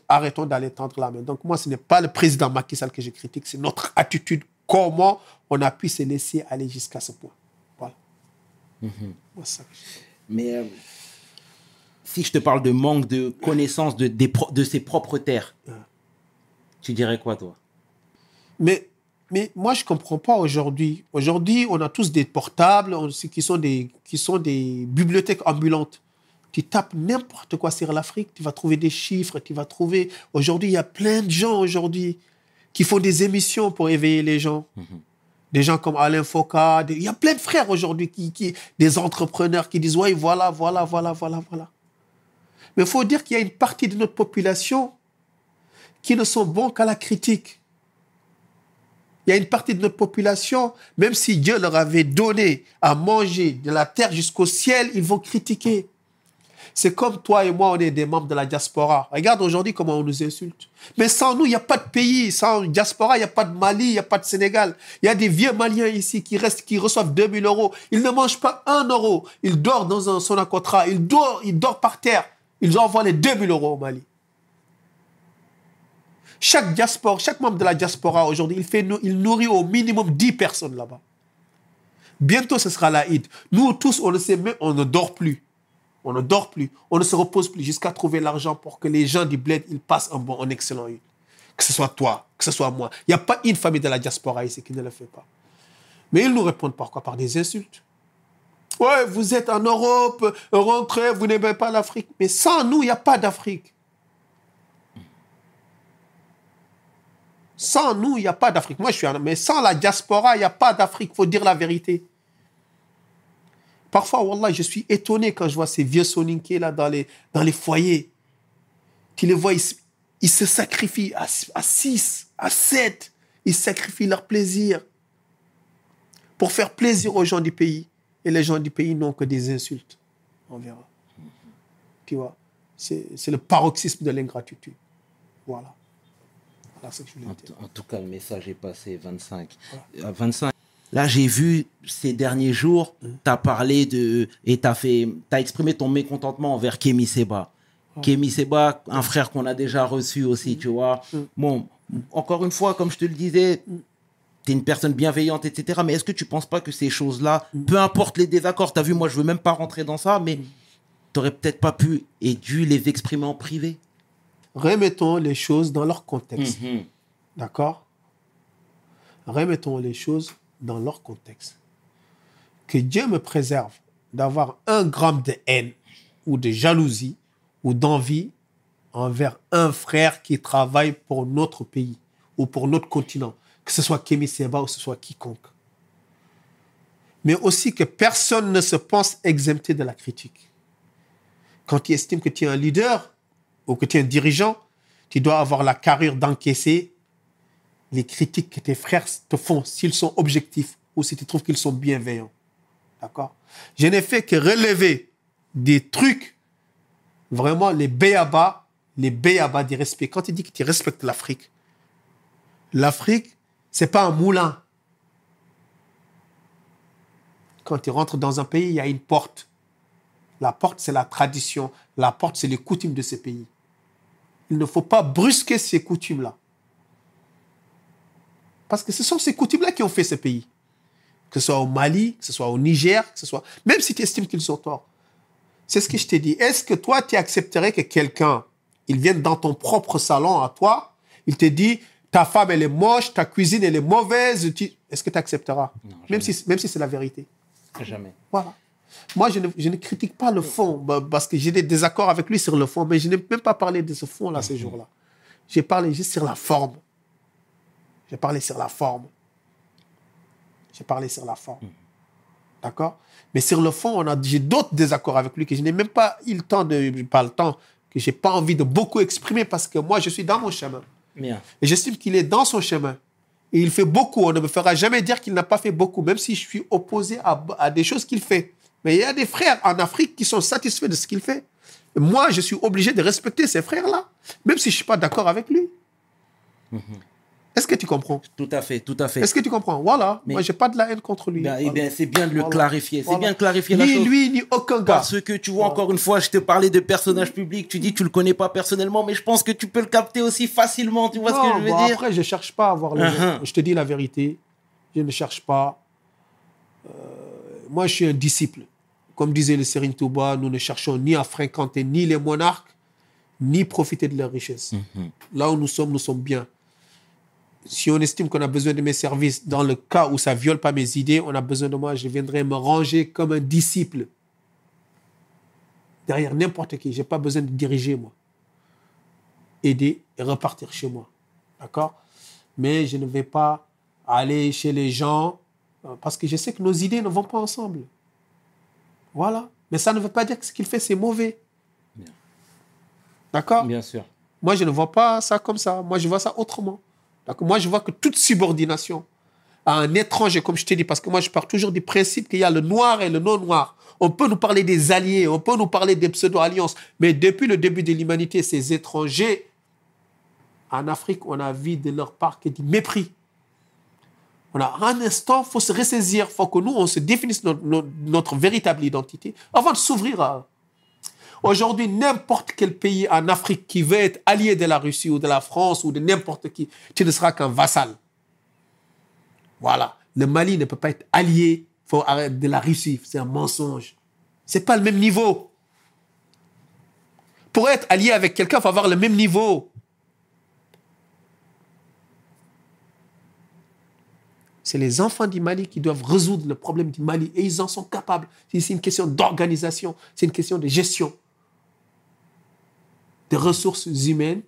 arrêtons d'aller tendre la main. Donc, moi, ce n'est pas le président Macky Sall que je critique, c'est notre attitude, comment on a pu se laisser aller jusqu'à ce point. Voilà. Moi, ça je- Mais euh, si je te parle de manque de connaissance de ses propres terres, tu dirais quoi, toi? Mais, mais moi, je ne comprends pas aujourd'hui. Aujourd'hui, on a tous des portables on- qui sont des, qui sont des bibliothèques ambulantes. Tu tapes n'importe quoi sur l'Afrique, tu vas trouver des chiffres, tu vas trouver... Aujourd'hui, il y a plein de gens aujourd'hui qui font des émissions pour éveiller les gens. Des gens comme Alain Foka, des- il y a plein de frères aujourd'hui, qui, qui, des entrepreneurs qui disent, ouais, voilà, voilà, voilà, voilà, voilà. Mais il faut dire qu'il y a une partie de notre population qui ne sont bons qu'à la critique. Il y a une partie de notre population, même si Dieu leur avait donné à manger de la terre jusqu'au ciel, ils vont critiquer. C'est comme toi et moi, on est des membres de la diaspora. Regarde aujourd'hui comment on nous insulte. Mais sans nous, il n'y a pas de pays. Sans diaspora, il n'y a pas de Mali, il n'y a pas de Sénégal. Il y a des vieux Maliens ici qui restent, qui reçoivent 2000 euros. Ils ne mangent pas un euro. Ils dorment dans un sonacotra. Ils dorment, ils dorment par terre. Ils envoient les 2000 euros au Mali. Chaque diaspora, chaque membre de la diaspora aujourd'hui, il, fait, il nourrit au minimum 10 personnes là-bas. Bientôt, ce sera la Eid. Nous tous, on ne sait même, on ne dort plus. On ne dort plus. On ne se repose plus jusqu'à trouver l'argent pour que les gens du bled, ils passent un bon, un excellent Eid. Que ce soit toi, que ce soit moi. Il n'y a pas une famille de la diaspora ici qui ne le fait pas. Mais ils nous répondent par quoi? Par des insultes. Ouais, vous êtes en Europe, rentrez, vous n'aimez pas l'Afrique. Mais sans nous, il n'y a pas d'Afrique. Sans nous, il n'y a pas d'Afrique. Moi, je suis. Mais sans la diaspora, il n'y a pas d'Afrique. Il faut dire la vérité. Parfois, Wallah, je suis étonné quand je vois ces vieux soninké là dans les, foyers. Tu les vois, ils, ils se sacrifient à 6, à 7. Ils sacrifient leur plaisir pour faire plaisir aux gens du pays. Et les gens du pays n'ont que des insultes. On verra. Tu vois, c'est le paroxysme de l'ingratitude. Voilà. En, tout cas, le message est passé 25. À 25. Là, j'ai vu ces derniers jours, tu as parlé de. Et tu as, fait, as exprimé ton mécontentement envers Kémy Seba. Kémy Seba, un frère qu'on a déjà reçu aussi, tu vois. Bon, encore une fois, comme je te le disais, tu es une personne bienveillante, etc. Mais est-ce que tu penses pas que ces choses-là, peu importe les désaccords, tu as vu, moi, je veux même pas rentrer dans ça, mais tu peut-être pas pu et dû les exprimer en privé Remettons les choses dans leur contexte. D'accord? Remettons les choses dans leur contexte. Que Dieu me préserve d'avoir un gramme de haine ou de jalousie ou d'envie envers un frère qui travaille pour notre pays ou pour notre continent, que ce soit Kémy Seba ou que ce soit quiconque. Mais aussi que personne ne se pense exempté de la critique. Quand tu estimes que tu es un leader ou que tu es un dirigeant, tu dois avoir la carrure d'encaisser les critiques que tes frères te font, s'ils sont objectifs ou si tu trouves qu'ils sont bienveillants. D'accord? Je n'ai fait que relever des trucs, vraiment les béabas, les béabas du respect. Quand tu dis que tu respectes l'Afrique, l'Afrique, c'est pas un moulin. Quand tu rentres dans un pays, il y a une porte. La porte, c'est la tradition. La porte, c'est les coutumes de ces pays. Il ne faut pas brusquer ces coutumes-là. Parce que ce sont ces coutumes-là qui ont fait ces pays. Que ce soit au Mali, que ce soit au Niger, que ce soit... Même si tu estimes qu'ils ont tort. C'est ce que je t'ai dit. Est-ce que toi, tu accepterais que quelqu'un, il vienne dans ton propre salon à toi, il te dit, ta femme, elle est moche, ta cuisine, elle est mauvaise. tu- Est-ce que tu accepteras? Même si, même si c'est la vérité. Jamais. Voilà. Moi, je ne, je ne critique pas le fond, bah, parce que j'ai des désaccords avec lui sur le fond, mais je n'ai même pas parlé de ce fond-là ces jours-là. J'ai parlé juste sur la forme. J'ai parlé sur la forme. J'ai parlé sur la forme. D'accord? Mais sur le fond, on a, j'ai d'autres désaccords avec lui que je n'ai même pas eu le temps de, pas le temps, que j'ai pas envie de beaucoup exprimer parce que moi, je suis dans mon chemin. Bien. Et j'estime qu'il est dans son chemin. Et il fait beaucoup. On ne me fera jamais dire qu'il n'a pas fait beaucoup, même si je suis opposé à, à des choses qu'il fait. Mais il y a des frères en Afrique qui sont satisfaits de ce qu'il fait. Et moi, je suis obligé de respecter ces frères-là, même si je ne suis pas d'accord avec lui. Est-ce que tu comprends? Tout à fait, tout à fait. Est-ce que tu comprends? Voilà. Mais- Moi, je n'ai pas de la haine contre lui. Ben, eh Voilà. bien, c'est bien de le Voilà. clarifier. C'est Voilà. bien de clarifier la Ni chose. lui, ni aucun gars. Parce que tu vois, encore une fois, je te parlais de personnages publics. Tu dis que tu le connais pas personnellement, mais je pense que tu peux le capter aussi facilement. Tu vois ce que je veux bon, dire? Après, je ne cherche pas à avoir les Uh-huh. Je te dis la vérité. Je ne cherche pas. Euh, moi, je suis un disciple. Comme disait le Serine Touba, nous ne cherchons ni à fréquenter ni les monarques, ni profiter de leur richesse. Mhm. Là où nous sommes, nous sommes bien. Si on estime qu'on a besoin de mes services, dans le cas où ça ne viole pas mes idées, on a besoin de moi, je viendrai me ranger comme un disciple. Derrière n'importe qui. Je n'ai pas besoin de diriger, moi. Aider et repartir chez moi. D'accord? Mais je ne vais pas aller chez les gens euh, parce que je sais que nos idées ne vont pas ensemble. Voilà. Mais ça ne veut pas dire que ce qu'il fait, c'est mauvais. D'accord? Bien sûr. moi, je ne vois pas ça comme ça. Moi, je vois ça autrement. Moi, je vois que toute subordination à un étranger, comme je t'ai dit, parce que moi, je pars toujours du principe qu'il y a le noir et le non-noir. On peut nous parler des alliés, on peut nous parler des pseudo-alliances, mais depuis le début de l'humanité, ces étrangers, en Afrique, on a vu de leur part que du mépris. A un instant, faut se ressaisir, faut que nous, on se définisse notre, véritable identité avant de s'ouvrir à. Aujourd'hui, n'importe quel pays en Afrique qui veut être allié de la Russie ou de la France ou de n'importe qui, tu ne seras qu'un vassal. Voilà. Le Mali ne peut pas être allié de la Russie. C'est un mensonge. C'est pas le même niveau. Pour être allié avec quelqu'un, il faut avoir le même niveau. C'est les enfants du Mali qui doivent résoudre le problème du Mali et ils en sont capables. C'est une question d'organisation, c'est une question de gestion des ressources humaines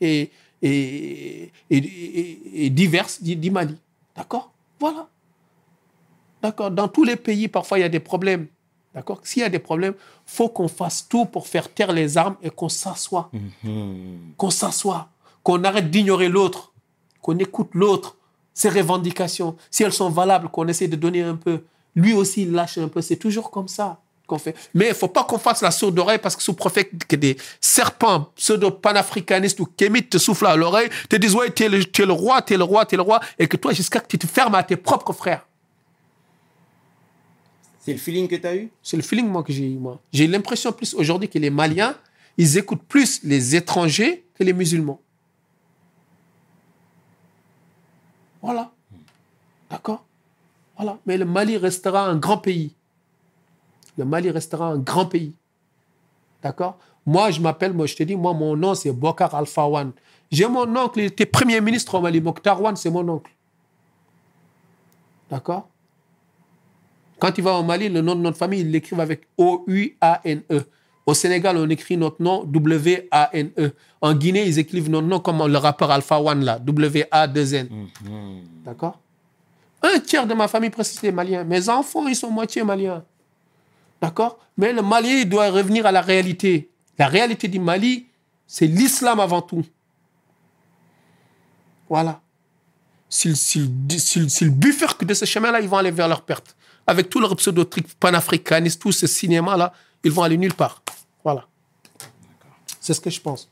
et, et, et, et- et diverses du, du Mali. D'accord? Voilà. D'accord? Dans tous les pays, parfois, il y a des problèmes. D'accord? S'il y a des problèmes, faut qu'on fasse tout pour faire taire les armes et qu'on s'assoie. Qu'on s'assoie. Qu'on arrête d'ignorer l'autre. Qu'on écoute l'autre. Ses revendications. Si elles sont valables, qu'on essaie de donner un peu. Lui aussi, il lâche un peu. C'est toujours comme ça qu'on fait. Mais il ne faut pas qu'on fasse la sourde oreille parce que sous préfet que des serpents pseudo-panafricanistes ou kémites te soufflent à l'oreille, te disent ouais, tu es, le- es le roi, tu es le roi, tu es le roi, et que toi, jusqu'à que tu te fermes à tes propres frères. C'est le feeling que tu as eu? C'est le feeling moi que j'ai eu moi. J'ai l'impression plus aujourd'hui que les Maliens, ils écoutent plus les étrangers que les musulmans. Voilà. D'accord? Voilà. Mais le Mali restera un grand pays. Le Mali restera un grand pays. D'accord? Moi, je m'appelle, moi, je te dis, moi, mon nom, c'est Bokar Alpha One. J'ai mon oncle, il était premier ministre au Mali. Mokhtar One, c'est mon oncle. D'accord? Quand tu vas au Mali, le nom de notre famille, ils l'écrivent avec O-U-A-N-E. Au Sénégal, on écrit notre nom W-A-N-E. En Guinée, ils écrivent notre nom comme le rappeur Alpha One, là, W-A-2-N. D'accord? Un tiers de ma famille, presque, c'est malien. Mes enfants, ils sont moitié maliens. D'accord? Mais le Mali il doit revenir à la réalité. La réalité du Mali, c'est l'islam avant tout. Voilà. S'ils bifurquent de ce chemin-là, ils vont aller vers leur perte. Avec tout leur pseudo-truc panafricaniste, tout ce cinéma-là, ils vont aller nulle part. Voilà. C'est ce que je pense.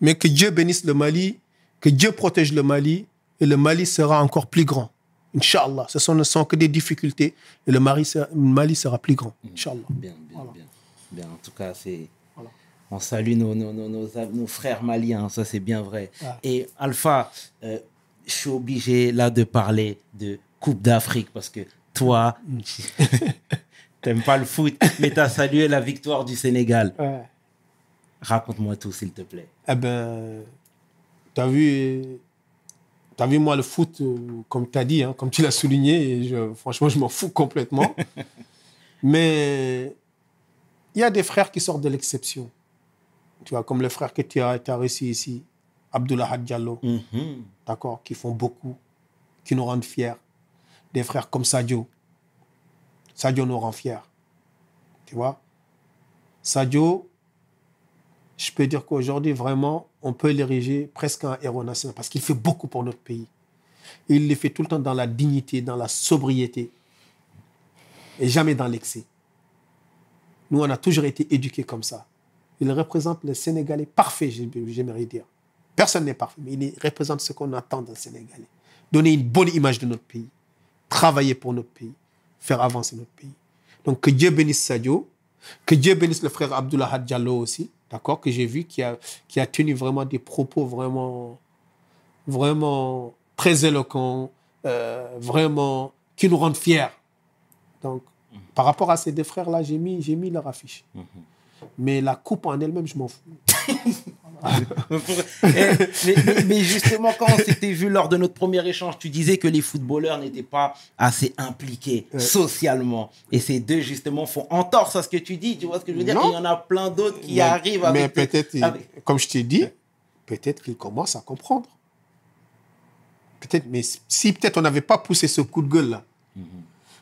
Mais que Dieu bénisse le Mali, que Dieu protège le Mali, et le Mali sera encore plus grand. Inch'Allah. Ce sont, ne sont que des difficultés, et le Mali sera, le Mali sera plus grand. Inch'Allah. Bien, bien, bien. Bien, en tout cas, c'est. Voilà. On salue nos, nos, nos, nos, nos frères maliens, ça c'est bien vrai. Et Alpha, euh, je suis obligé là de parler de Coupe d'Afrique parce que toi, t'aimes pas le foot, mais tu as salué la victoire du Sénégal. Ouais. Raconte-moi tout, s'il te plaît. Eh ben, t'as vu, t'as vu moi le foot, euh, comme tu as dit, hein, comme tu l'as souligné, et je, franchement, je m'en fous complètement. Mais il y a des frères qui sortent de l'exception. Tu vois, comme le frère que tu as, as reçu ici, Abdullah Diallo, Mhm. d'accord, qui font beaucoup, qui nous rendent fiers. Des frères comme Sadio. Sadio nous rend fiers. Tu vois? Sadio, je peux dire qu'aujourd'hui, vraiment, on peut l'ériger presque en héros national parce qu'il fait beaucoup pour notre pays. Il le fait tout le temps dans la dignité, dans la sobriété et jamais dans l'excès. Nous, on a toujours été éduqués comme ça. Il représente le Sénégalais parfait, j'ai- j'aimerais dire. Personne n'est parfait, mais il représente ce qu'on attend d'un Sénégalais. Donner une bonne image de notre pays, travailler pour notre pays, faire avancer notre pays. Donc que Dieu bénisse Sadio, que Dieu bénisse le frère Abdullah Diallo aussi, d'accord, que j'ai vu, qui a, qui a tenu vraiment des propos vraiment, vraiment très éloquents, euh, vraiment, qui nous rendent fiers. Donc, par rapport à ces deux frères-là, j'ai mis, j'ai mis leur affiche. Mais la coupe en elle-même, je m'en fous. Eh, mais, mais- mais justement, quand on s'était vu lors de notre premier échange, tu disais que les footballeurs n'étaient pas assez impliqués socialement. Et ces deux, justement, font entorse à ce que tu dis. Tu vois ce que je veux dire? Non. Il y en a plein d'autres qui mais, arrivent mais avec... peut-être, avec- comme je t'ai dit, peut-être qu'ils commencent à comprendre. Peut-être, mais si peut-être on n'avait pas poussé ce coup de gueule là,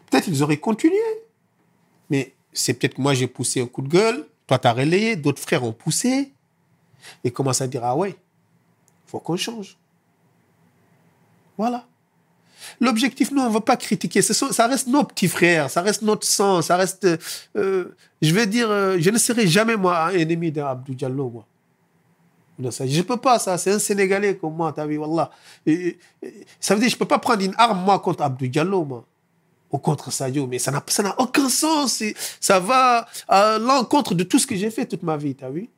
peut-être ils auraient continué. Mais c'est peut-être que moi j'ai poussé un coup de gueule, toi tu as relayé, d'autres frères ont poussé et commencent à dire ah ouais, faut qu'on change. Voilà. L'objectif, nous, on ne veut pas critiquer. Ça reste nos petits frères, ça reste notre sang, ça reste. euh, je veux dire, euh, je ne serai jamais, moi, un ennemi d'Abdou Diallo, moi. Je ne peux pas, ça. C'est un Sénégalais comme moi, t'as vu, Wallah. Et- et- ça veut dire, je ne peux pas prendre une arme, moi, contre Abdou Diallo, moi. Ou contre Sadio. Mais ça n'a aucun sens. Ça va à l'encontre de tout ce que j'ai fait toute ma vie, t'as vu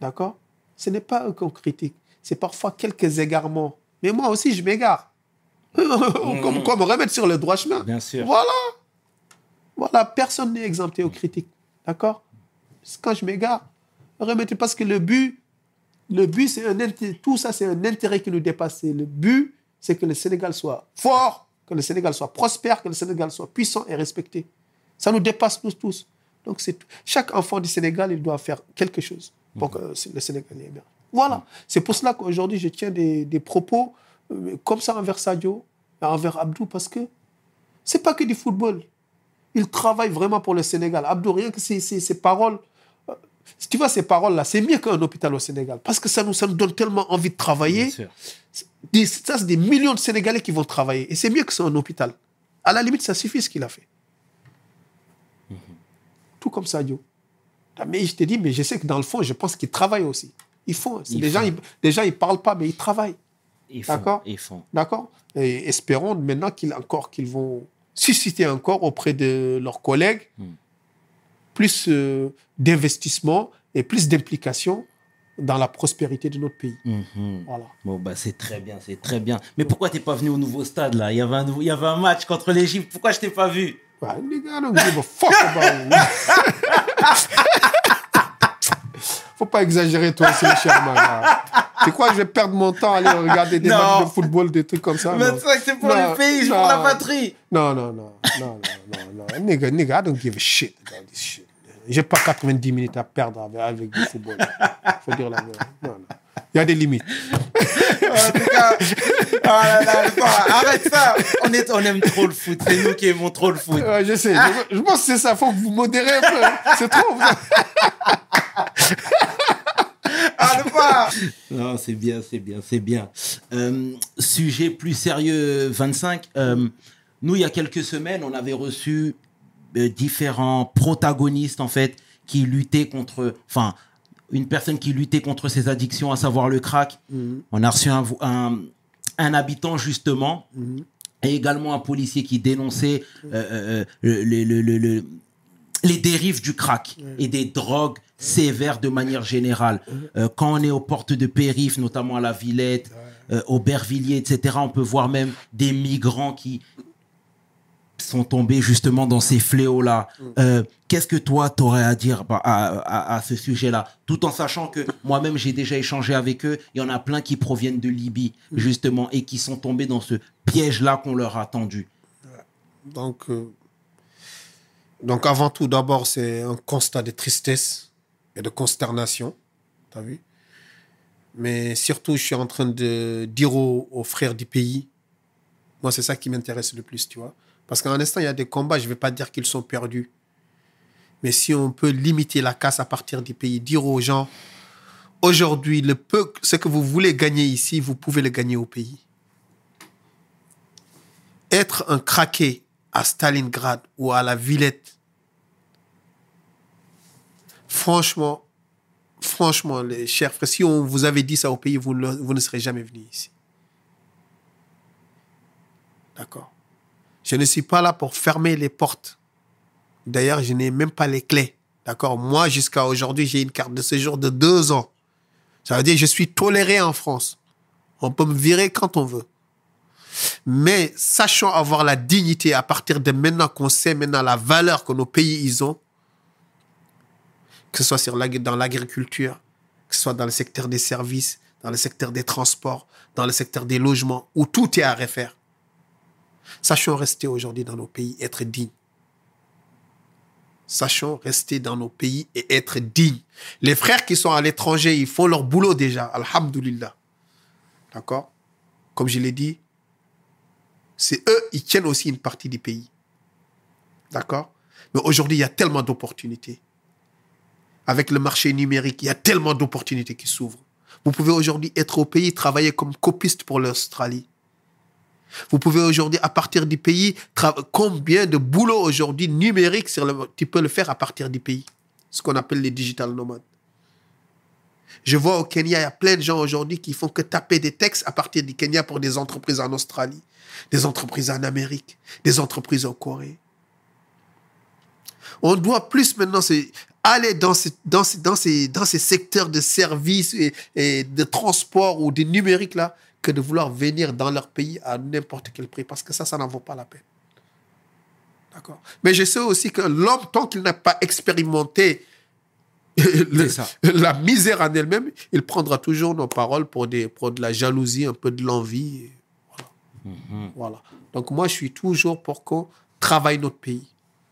D'accord? Ce n'est pas eux qu'on critique. C'est parfois quelques égarements. Mais moi aussi, je m'égare. comme quoi me remettre sur le droit chemin. Bien sûr. Voilà. Voilà, personne n'est exempté aux critiques. D'accord? Quand je m'égare, remettez parce que le but, le but, c'est un inté- tout ça, c'est un intérêt qui nous dépasse. Le but, c'est que le Sénégal soit fort, que le Sénégal soit prospère, que le Sénégal soit puissant et respecté. Ça nous dépasse nous tous. Donc, c'est tout. chaque enfant du Sénégal, il doit faire quelque chose pour que le Sénégal ait bien. Voilà. C'est pour cela qu'aujourd'hui, je tiens des, des propos euh, comme ça envers Sadio, envers Abdou, parce que c'est pas que du football. Il travaille vraiment pour le Sénégal. Abdou, rien que ces paroles, euh, tu vois, ces paroles-là, c'est mieux qu'un hôpital au Sénégal. Parce que ça nous, ça nous donne tellement envie de travailler. Des- ça, c'est des millions de Sénégalais qui vont travailler. Et c'est mieux que c'est un hôpital. À la limite, ça suffit ce qu'il a fait. Tout comme Sadio. Ah, Mais je te dis, mais je sais que dans le fond, je pense qu'ils travaillent aussi. Ils font. Ils des, gens, ils, des gens, ils parlent pas, mais ils travaillent. Ils font. D'accord. Ils font. D'accord Et espérons maintenant qu'ils encore qu'ils vont susciter encore auprès de leurs collègues Hmm. plus euh, d'investissement et plus d'implication dans la prospérité de notre pays. Mhm. Voilà. Bon, bah, c'est très bien, c'est très bien. Mais pourquoi t'es pas venu au nouveau stade, là? Il y, avait un nouveau, il y avait un match contre l'Égypte. Pourquoi je t'ai pas vu? Ouais, les gars, don't give a fuck about Faut pas exagérer, toi aussi, le Sherman. Tu crois que je vais perdre mon temps à aller regarder des Non. matchs de football, des trucs comme ça? Non. 25, c'est pour Non, le pays, c'est pour la non. patrie. Non, non, non, non, non, non, non. Nigga, nigga, I don't give a shit about this shit. J'ai pas 90 minutes à perdre avec, avec du football. Faut dire la vérité. Non, non. Il y a des limites. En tout cas, oh là là, bon, arrête ça. On, est, on aime trop le foot. C'est nous qui aimons trop le foot. Ouais, je sais. Je, je pense que c'est ça. Faut que vous modérez un peu. C'est trop. Arrête pas. Non, c'est bien, c'est bien, c'est bien. Euh, sujet plus sérieux, 25. Euh, nous, il y a quelques semaines, on avait reçu euh, différents protagonistes, en fait, qui luttaient contre. Enfin, une personne qui luttait contre ses addictions, à savoir le crack. On a reçu un, vo- un, un habitant, justement, et également un policier qui dénonçait euh, euh, le, le- le- le- le- les dérives du crack et des drogues sévères de manière générale. Euh, quand on est aux portes de périph, notamment à la Villette, euh, au Bervilliers, etc., on peut voir même des migrants qui sont tombés justement dans ces fléaux-là. Euh, Qu'est-ce que toi, tu aurais à dire bah, à, à- à ce sujet-là? Tout en sachant que moi-même, j'ai déjà échangé avec eux. Il y en a plein qui proviennent de Libye, justement, et qui sont tombés dans ce piège-là qu'on leur a tendu. Donc, euh, donc avant tout, d'abord, c'est un constat de tristesse et de consternation. T'as vu? Mais surtout, je suis en train de dire aux, aux frères du pays, moi, c'est ça qui m'intéresse le plus, tu vois. Parce qu'en instant, il y a des combats, je ne vais pas dire qu'ils sont perdus. Mais si on peut limiter la casse à partir du pays, dire aux gens, aujourd'hui, ce que vous voulez gagner ici, vous pouvez le gagner au pays être un craqué à Stalingrad ou à la Villette, franchement, franchement, les chers frères, si on vous avait dit ça au pays, vous vous ne serez jamais venu ici. D'accord Je ne suis pas là pour fermer les portes. D'ailleurs, je n'ai même pas les clés. D'accord Moi, jusqu'à aujourd'hui, j'ai une carte de séjour de deux ans. Ça veut dire que je suis toléré en France. On peut me virer quand on veut. Mais sachant avoir la dignité à partir de maintenant qu'on sait maintenant la valeur que nos pays ils ont, que ce soit dans l'agriculture, que ce soit dans le secteur des services, dans le secteur des transports, dans le secteur des logements, où tout est à refaire. Sachons rester aujourd'hui dans nos pays, être dignes. Sachons rester dans nos pays et être dignes. Les frères qui sont à l'étranger, ils font leur boulot déjà. Alhamdulillah. D'accord? Comme je l'ai dit, c'est eux, ils tiennent aussi une partie du pays. D'accord? Mais aujourd'hui, il y a tellement d'opportunités. Avec le marché numérique, il y a tellement d'opportunités qui s'ouvrent. Vous pouvez aujourd'hui être au pays, travailler comme copiste pour l'Australie. Vous pouvez aujourd'hui, à partir du pays, combien de boulot aujourd'hui numérique tu peux le faire à partir du pays? Ce qu'on appelle les digital nomades. Je vois au Kenya, il y a plein de gens aujourd'hui qui font que taper des textes à partir du Kenya pour des entreprises en Australie, des entreprises en Amérique, des entreprises en Corée. On doit plus maintenant aller dans, ces, dans, ces, dans, ces, dans ces secteurs de services et, et de transport ou de numérique là que de vouloir venir dans leur pays à n'importe quel prix parce que ça, ça n'en vaut pas la peine. D'accord Mais je sais aussi que l'homme, tant qu'il n'a pas expérimenté le- ça. la misère en elle-même, il prendra toujours nos paroles pour, des, pour de la jalousie, un peu de l'envie. Voilà. voilà. Donc moi, je suis toujours pour qu'on travaille notre pays,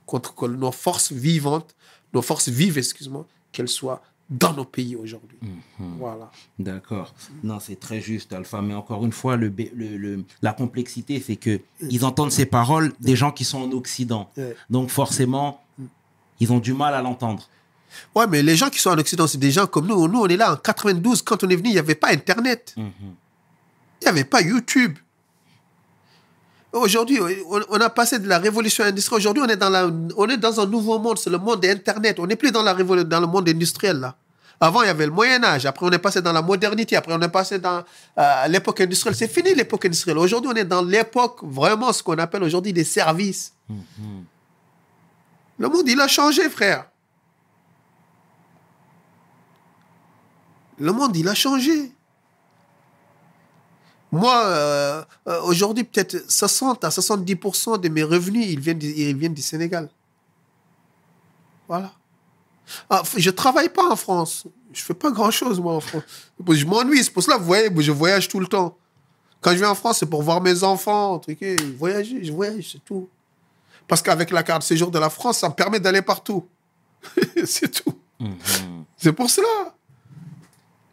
contre que nos forces vivantes, nos forces vives, excuse-moi, qu'elles soient dans nos pays aujourd'hui. Voilà. D'accord. Non, c'est très juste, Alpha. Mais encore une fois, le, bé- le- le- la complexité, c'est que ils entendent ces paroles des gens qui sont en Occident. Ouais. Donc forcément, ils ont du mal à l'entendre. Ouais, mais les gens qui sont en Occident, c'est des gens comme nous. Nous, on est là en 92. Quand on est venu, il n'y avait pas Internet. Il n'y avait pas YouTube. Aujourd'hui, on, a passé de la révolution industrielle. Aujourd'hui, on, est dans la- on est dans un nouveau monde. C'est le monde d'Internet. On n'est plus dans, la dans le monde industriel, là. Avant, il y avait le Moyen-Âge. Après, on est passé dans la modernité. Après, on est passé dans euh, l'époque industrielle. C'est fini l'époque industrielle. Aujourd'hui, on est dans l'époque, vraiment, ce qu'on appelle aujourd'hui des services. Le monde, il a changé, frère. Le monde, il a changé. Moi, euh, euh, aujourd'hui, peut-être 60 à 70% de mes revenus, ils viennent, du, ils viennent du Sénégal. Voilà. Ah, je travaille pas en France. Je fais pas grand-chose, moi, en France. Je m'ennuie. C'est pour cela, vous voyez, je voyage tout le temps. Quand je viens en France, c'est pour voir mes enfants, truquer, voyager. Je voyage, c'est tout. Parce qu'avec la carte de séjour de la France, ça me permet d'aller partout. c'est tout. C'est pour cela.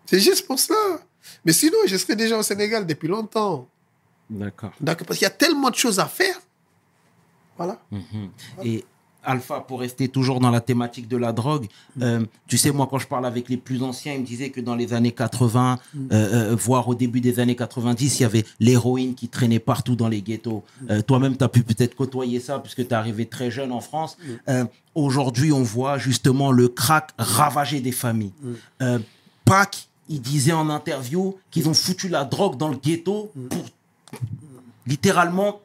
C'est juste pour cela. Mais sinon, je serais déjà au Sénégal depuis longtemps. D'accord. D'accord Parce qu'il y a tellement de choses à faire. Voilà. Et Alpha, pour rester toujours dans la thématique de la drogue, euh, tu sais, moi, quand je parle avec les plus anciens, ils me disaient que dans les années 80, euh, euh, voire au début des années 90, il y avait l'héroïne qui traînait partout dans les ghettos. Euh, Toi-même, tu as pu peut-être côtoyer ça puisque tu es arrivé très jeune en France. Aujourd'hui, on voit justement le crack ravager des familles. Pac, il disait en interview qu'ils ont foutu la drogue dans le ghetto pour littéralement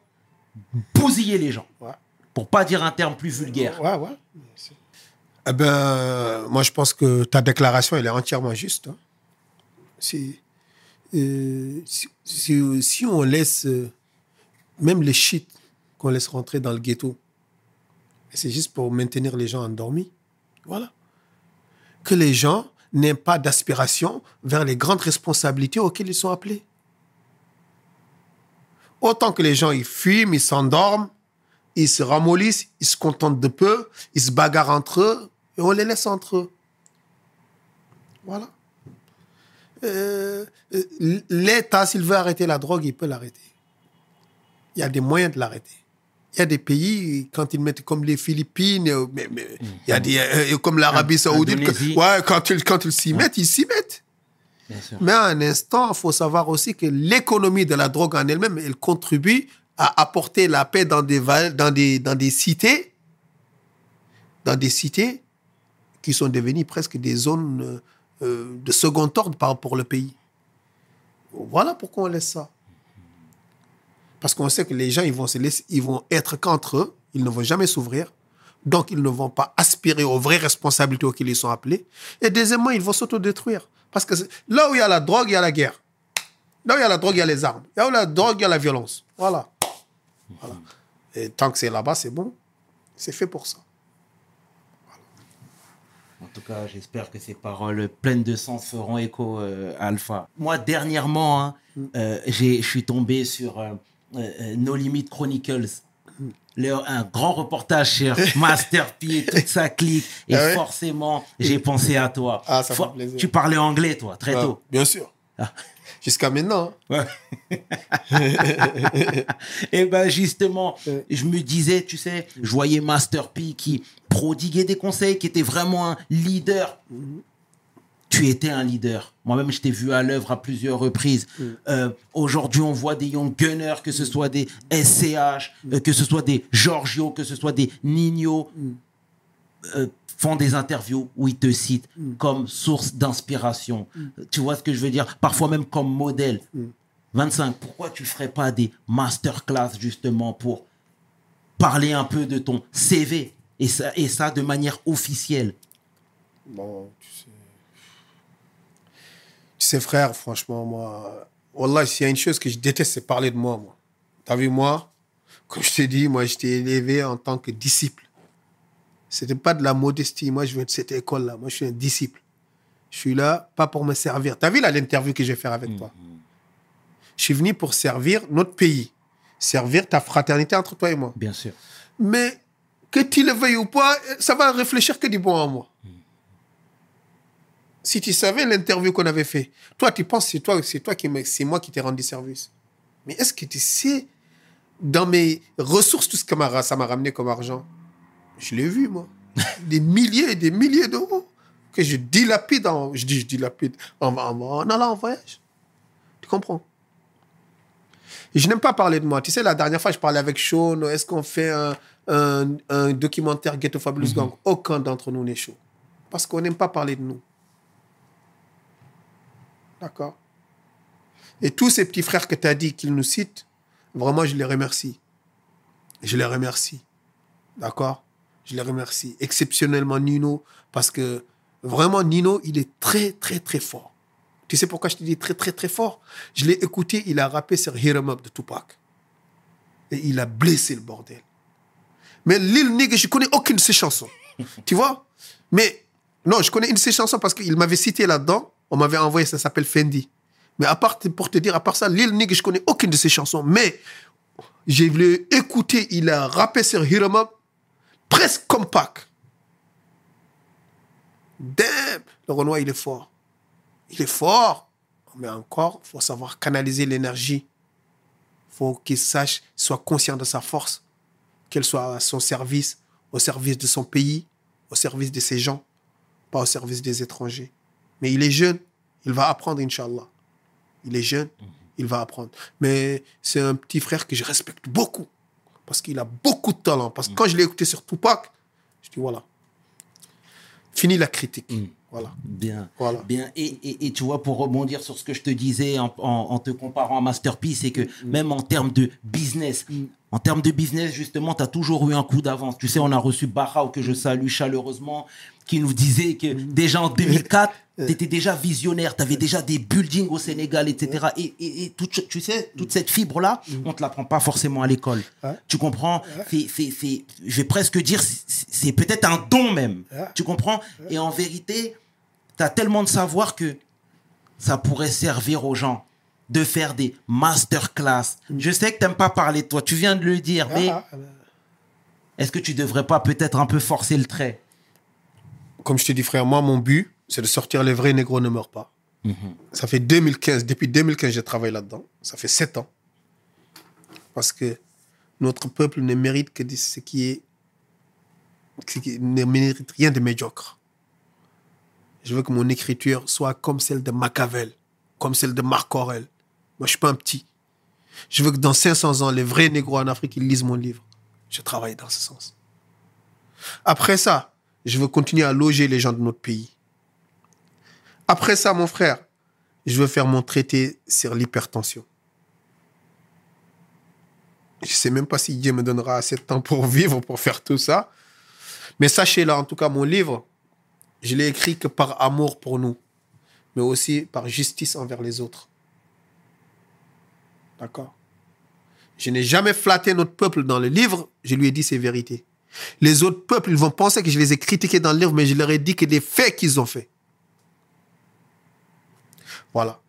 bousiller les gens. Ouais. Pour pas dire un terme plus vulgaire. Ouais, ouais. Eh ben, moi, je pense que ta déclaration, elle est entièrement juste. hein. Euh, si, si- si on laisse, euh, même les shit qu'on laisse rentrer dans le ghetto, c'est juste pour maintenir les gens endormis. Voilà. Que les gens n'aient pas d'aspiration vers les grandes responsabilités auxquelles ils sont appelés. Autant que les gens, ils fument, ils s'endorment, ils se ramollissent, ils se contentent de peu, ils se bagarrent entre eux, et on les laisse entre eux. Voilà. Euh, euh, L'État, s'il veut arrêter la drogue, il peut l'arrêter. Il y a des moyens de l'arrêter. Il y a des pays, quand ils mettent comme les Philippines, euh, mais, il y a des, euh, comme l'Arabie Saoudite, que- ouais, quand ils, quand ils s'y mettent, ils s'y mettent. Bien sûr. Mais à un instant, il faut savoir aussi que l'économie de la drogue en elle-même, elle contribue à apporter la paix dans des, dans des, dans des cités, dans des cités qui sont devenues presque des zones euh, euh, de second ordre par pour le pays. Voilà pourquoi on laisse ça. Parce qu'on sait que les gens, ils vont, se laisser, ils vont être qu'entre eux, ils ne vont jamais s'ouvrir. Donc, ils ne vont pas aspirer aux vraies responsabilités auxquelles ils sont appelés. Et deuxièmement, ils vont s'autodétruire. Parce que là où il y a la drogue, il y a la guerre. Là où il y a la drogue, il y a les armes. Là où il y a la drogue, il y a la violence. Voilà. Voilà. Et tant que c'est là-bas, c'est bon. C'est fait pour ça. En tout cas, j'espère que ces paroles pleines de sens feront écho euh, à Alpha. Moi, dernièrement, hein, Mm. euh, j'ai- je suis tombé sur euh, No Limit Chronicles. Le- un grand reportage sur Master P et toute sa clique. Et Ah ouais? forcément, j'ai pensé à toi. Ah, ça fait For- plaisir. Tu parlais anglais, toi, très Ah, tôt. bien sûr. Jusqu'à maintenant. hein. Et ben justement, je me disais, tu sais, je voyais Master P qui prodiguait des conseils, qui était vraiment un leader. Tu étais un leader. Moi-même, je t'ai vu à l'œuvre à plusieurs reprises. Euh, Aujourd'hui, on voit des Young Gunners, que ce soit des SCH, euh, que ce soit des Giorgio, que ce soit des Nino, euh, font des interviews où ils te citent comme source d'inspiration. Tu vois ce que je veux dire? Parfois même comme modèle. 25, pourquoi tu ferais pas des masterclass justement pour parler un peu de ton CV et ça, et ça de manière officielle Bon, tu sais. Tu sais, frère, franchement, moi. Wallah, s'il y a une chose que je déteste, c'est parler de moi, moi. T'as vu, moi, comme je t'ai dit, moi, j'étais élevé en tant que disciple. C'était pas de la modestie. Moi, je viens de cette école-là. Moi, je suis un disciple. Je suis là, pas pour me servir. T'as vu, là, l'interview que je vais faire avec toi? Je suis venu pour servir notre pays. Servir ta fraternité entre toi et moi. Bien sûr. Mais que tu le veuilles ou pas, ça va réfléchir que du bon en moi. Si tu savais l'interview qu'on avait fait, toi, tu penses que c'est toi, c'est toi qui c'est moi qui t'ai rendu service. Mais est-ce que tu sais, dans mes ressources, tout ce que ça m'a ramené comme argent, je l'ai vu, moi. Des milliers et des milliers d'euros que je dilapide en, je dis, je dilapide en, en, en allant en voyage. Tu comprends? Et je n'aime pas parler de moi. Tu sais, la dernière fois, je parlais avec Sean. Est-ce qu'on fait un, un, un documentaire Ghetto Fabulous Gang? Aucun d'entre nous n'est chaud. Parce qu'on n'aime pas parler de nous. D'accord Et tous ces petits frères que tu as dit qu'ils nous citent, vraiment, je les remercie. Je les remercie. D'accord? Je les remercie. Exceptionnellement Nino, parce que vraiment, Nino, il est très, très, très fort. Tu sais pourquoi je te dis très, très, très fort? Je l'ai écouté, il a rappé sur Hit 'em Up de Tupac. Et il a blessé le bordel. Mais Lil Nigga, je connais aucune de ses chansons. tu vois? Mais non, je connais une de ses chansons parce qu'il m'avait cité là-dedans. On m'avait envoyé, ça s'appelle Fendi. Mais à part, pour te dire, à part ça, Lil Nigga, je connais aucune de ses chansons. Mais j'ai voulu écouter, il a rappé sur Up presque comme Pac. Damn Le Renoir, il est fort. Il est fort. Mais encore, il faut savoir canaliser l'énergie. Il faut qu'il sache, soit conscient de sa force, qu'elle soit à son service, au service de son pays, au service de ses gens, pas au service des étrangers. Mais il est jeune, il va apprendre, Inch'Allah. Il est jeune, il va apprendre. Mais c'est un petit frère que je respecte beaucoup, parce qu'il a beaucoup de talent. Parce que quand je l'ai écouté sur Tupac, je dis voilà, fini la critique. Voilà. Bien. Voilà. Bien. Et, et, et tu vois, pour rebondir sur ce que je te disais en, en- en te comparant à Masterpiece, c'est que même en termes de business, En termes de business, justement, tu as toujours eu un coup d'avance. Tu sais, on a reçu Barao, que je salue chaleureusement, qui nous disait que déjà en 2004, tu étais déjà visionnaire, tu avais déjà des buildings au Sénégal, etc. Et, et, et toute- tu sais, toute cette fibre-là, on te l'apprend pas forcément à l'école. Tu comprends? C'est- c'est- c'est- Je vais presque dire, c'est- peut-être un don même. Tu comprends? Et en vérité, tu as tellement de savoir que ça pourrait servir aux gens de faire des masterclass. Je sais que tu n'aimes pas parler de toi, tu viens de le dire, mais Ah, ah, est-ce que tu devrais pas peut-être un peu forcer le trait? Comme je te dis, frère, moi, mon but, c'est de sortir Les vrais négros ne meurent pas. Ça fait 2015, depuis 2015, je travaille là-dedans. Ça fait 7 ans. Parce que notre peuple ne mérite que de ce qui est. ce qui ne mérite rien de médiocre. Je veux que mon écriture soit comme celle de Machiavel, comme celle de Marc Aurèle. Moi, je suis pas un petit. Je veux que dans 500 ans, les vrais négros en Afrique, lisent mon livre. Je travaille dans ce sens. Après ça, je veux continuer à loger les gens de notre pays. Après ça, mon frère, je veux faire mon traité sur l'hypertension. Je ne sais même pas si Dieu me donnera assez de temps pour vivre, pour faire tout ça. Mais sachez-le, en tout cas, mon livre, je l'ai écrit que par amour pour nous, mais aussi par justice envers les autres. D'accord Je n'ai jamais flatté notre peuple dans le livre, je lui ai dit ses vérités. Les autres peuples, ils vont penser que je les ai critiqués dans le livre, mais je leur ai dit que des faits qu'ils ont faits. Voilà.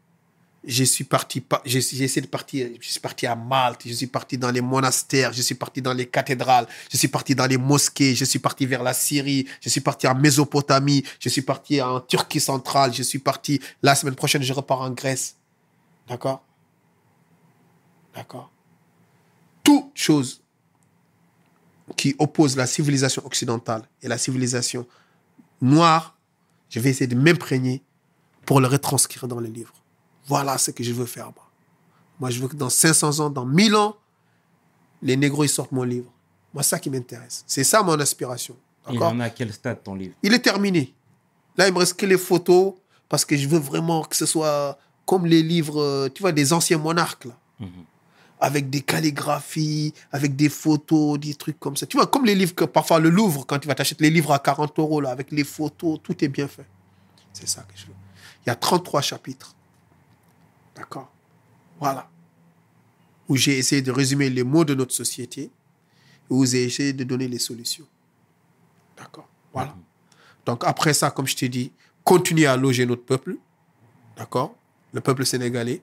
Je suis parti, pa- j'ai j'ai essayé de partir, je suis parti à Malte, je suis parti dans les monastères, je suis parti dans les cathédrales, je suis parti dans les mosquées, je suis parti vers la Syrie, je suis parti en Mésopotamie, je suis parti en Turquie centrale, je suis parti, la semaine prochaine, je repars en Grèce. D'accord? D'accord Toute chose qui oppose la civilisation occidentale et la civilisation noire, je vais essayer de m'imprégner pour le retranscrire dans les livres. Voilà ce que je veux faire, moi. Moi, je veux que dans 500 ans, dans 1000 ans, les négros, ils sortent mon livre. Moi, c'est ça qui m'intéresse. C'est ça mon aspiration. Il en a à quel stade ton livre? Il est terminé. Là, il me reste que les photos parce que je veux vraiment que ce soit comme les livres, euh, tu vois, des anciens monarques, là. Avec des calligraphies, avec des photos, des trucs comme ça. Tu vois, comme les livres que parfois le Louvre, quand tu vas t'acheter les livres à 40 euros, là, avec les photos, tout est bien fait. C'est ça que je veux. Il y a 33 chapitres. D'accord? Voilà. Où j'ai essayé de résumer les mots de notre société, où j'ai essayé de donner les solutions. D'accord? Voilà. Donc après ça, comme je t'ai dit, continuer à loger notre peuple. D'accord? Le peuple sénégalais.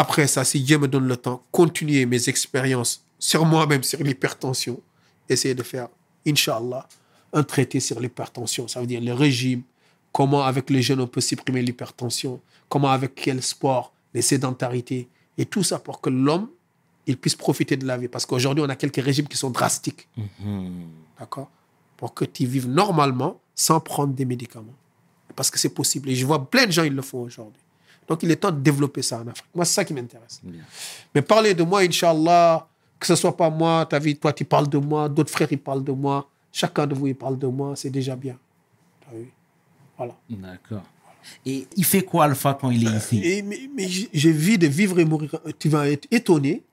Après ça, si Dieu me donne le temps, continuer mes expériences sur moi-même, sur l'hypertension. Essayer de faire, Inch'Allah, un traité sur l'hypertension. Ça veut dire le régime, comment avec les jeunes on peut supprimer l'hypertension, comment avec quel sport, les sédentarités, et tout ça pour que l'homme, il puisse profiter de la vie. Parce qu'aujourd'hui, on a quelques régimes qui sont drastiques. D'accord? Pour que tu vives normalement sans prendre des médicaments. Parce que c'est possible. Et je vois plein de gens, ils le font aujourd'hui. Donc, il est temps de développer ça en Afrique. Moi, c'est ça qui m'intéresse. Mais parler de moi, Inch'Allah, que ce soit pas moi, ta vie, toi, tu parles de moi, d'autres frères, ils parlent de moi. Chacun de vous, il parle de moi. C'est déjà bien. Voilà. D'accord. Et il fait quoi, Alpha, quand il est ici? Et, mais j'ai vu de vivre et mourir. Tu vas être étonné.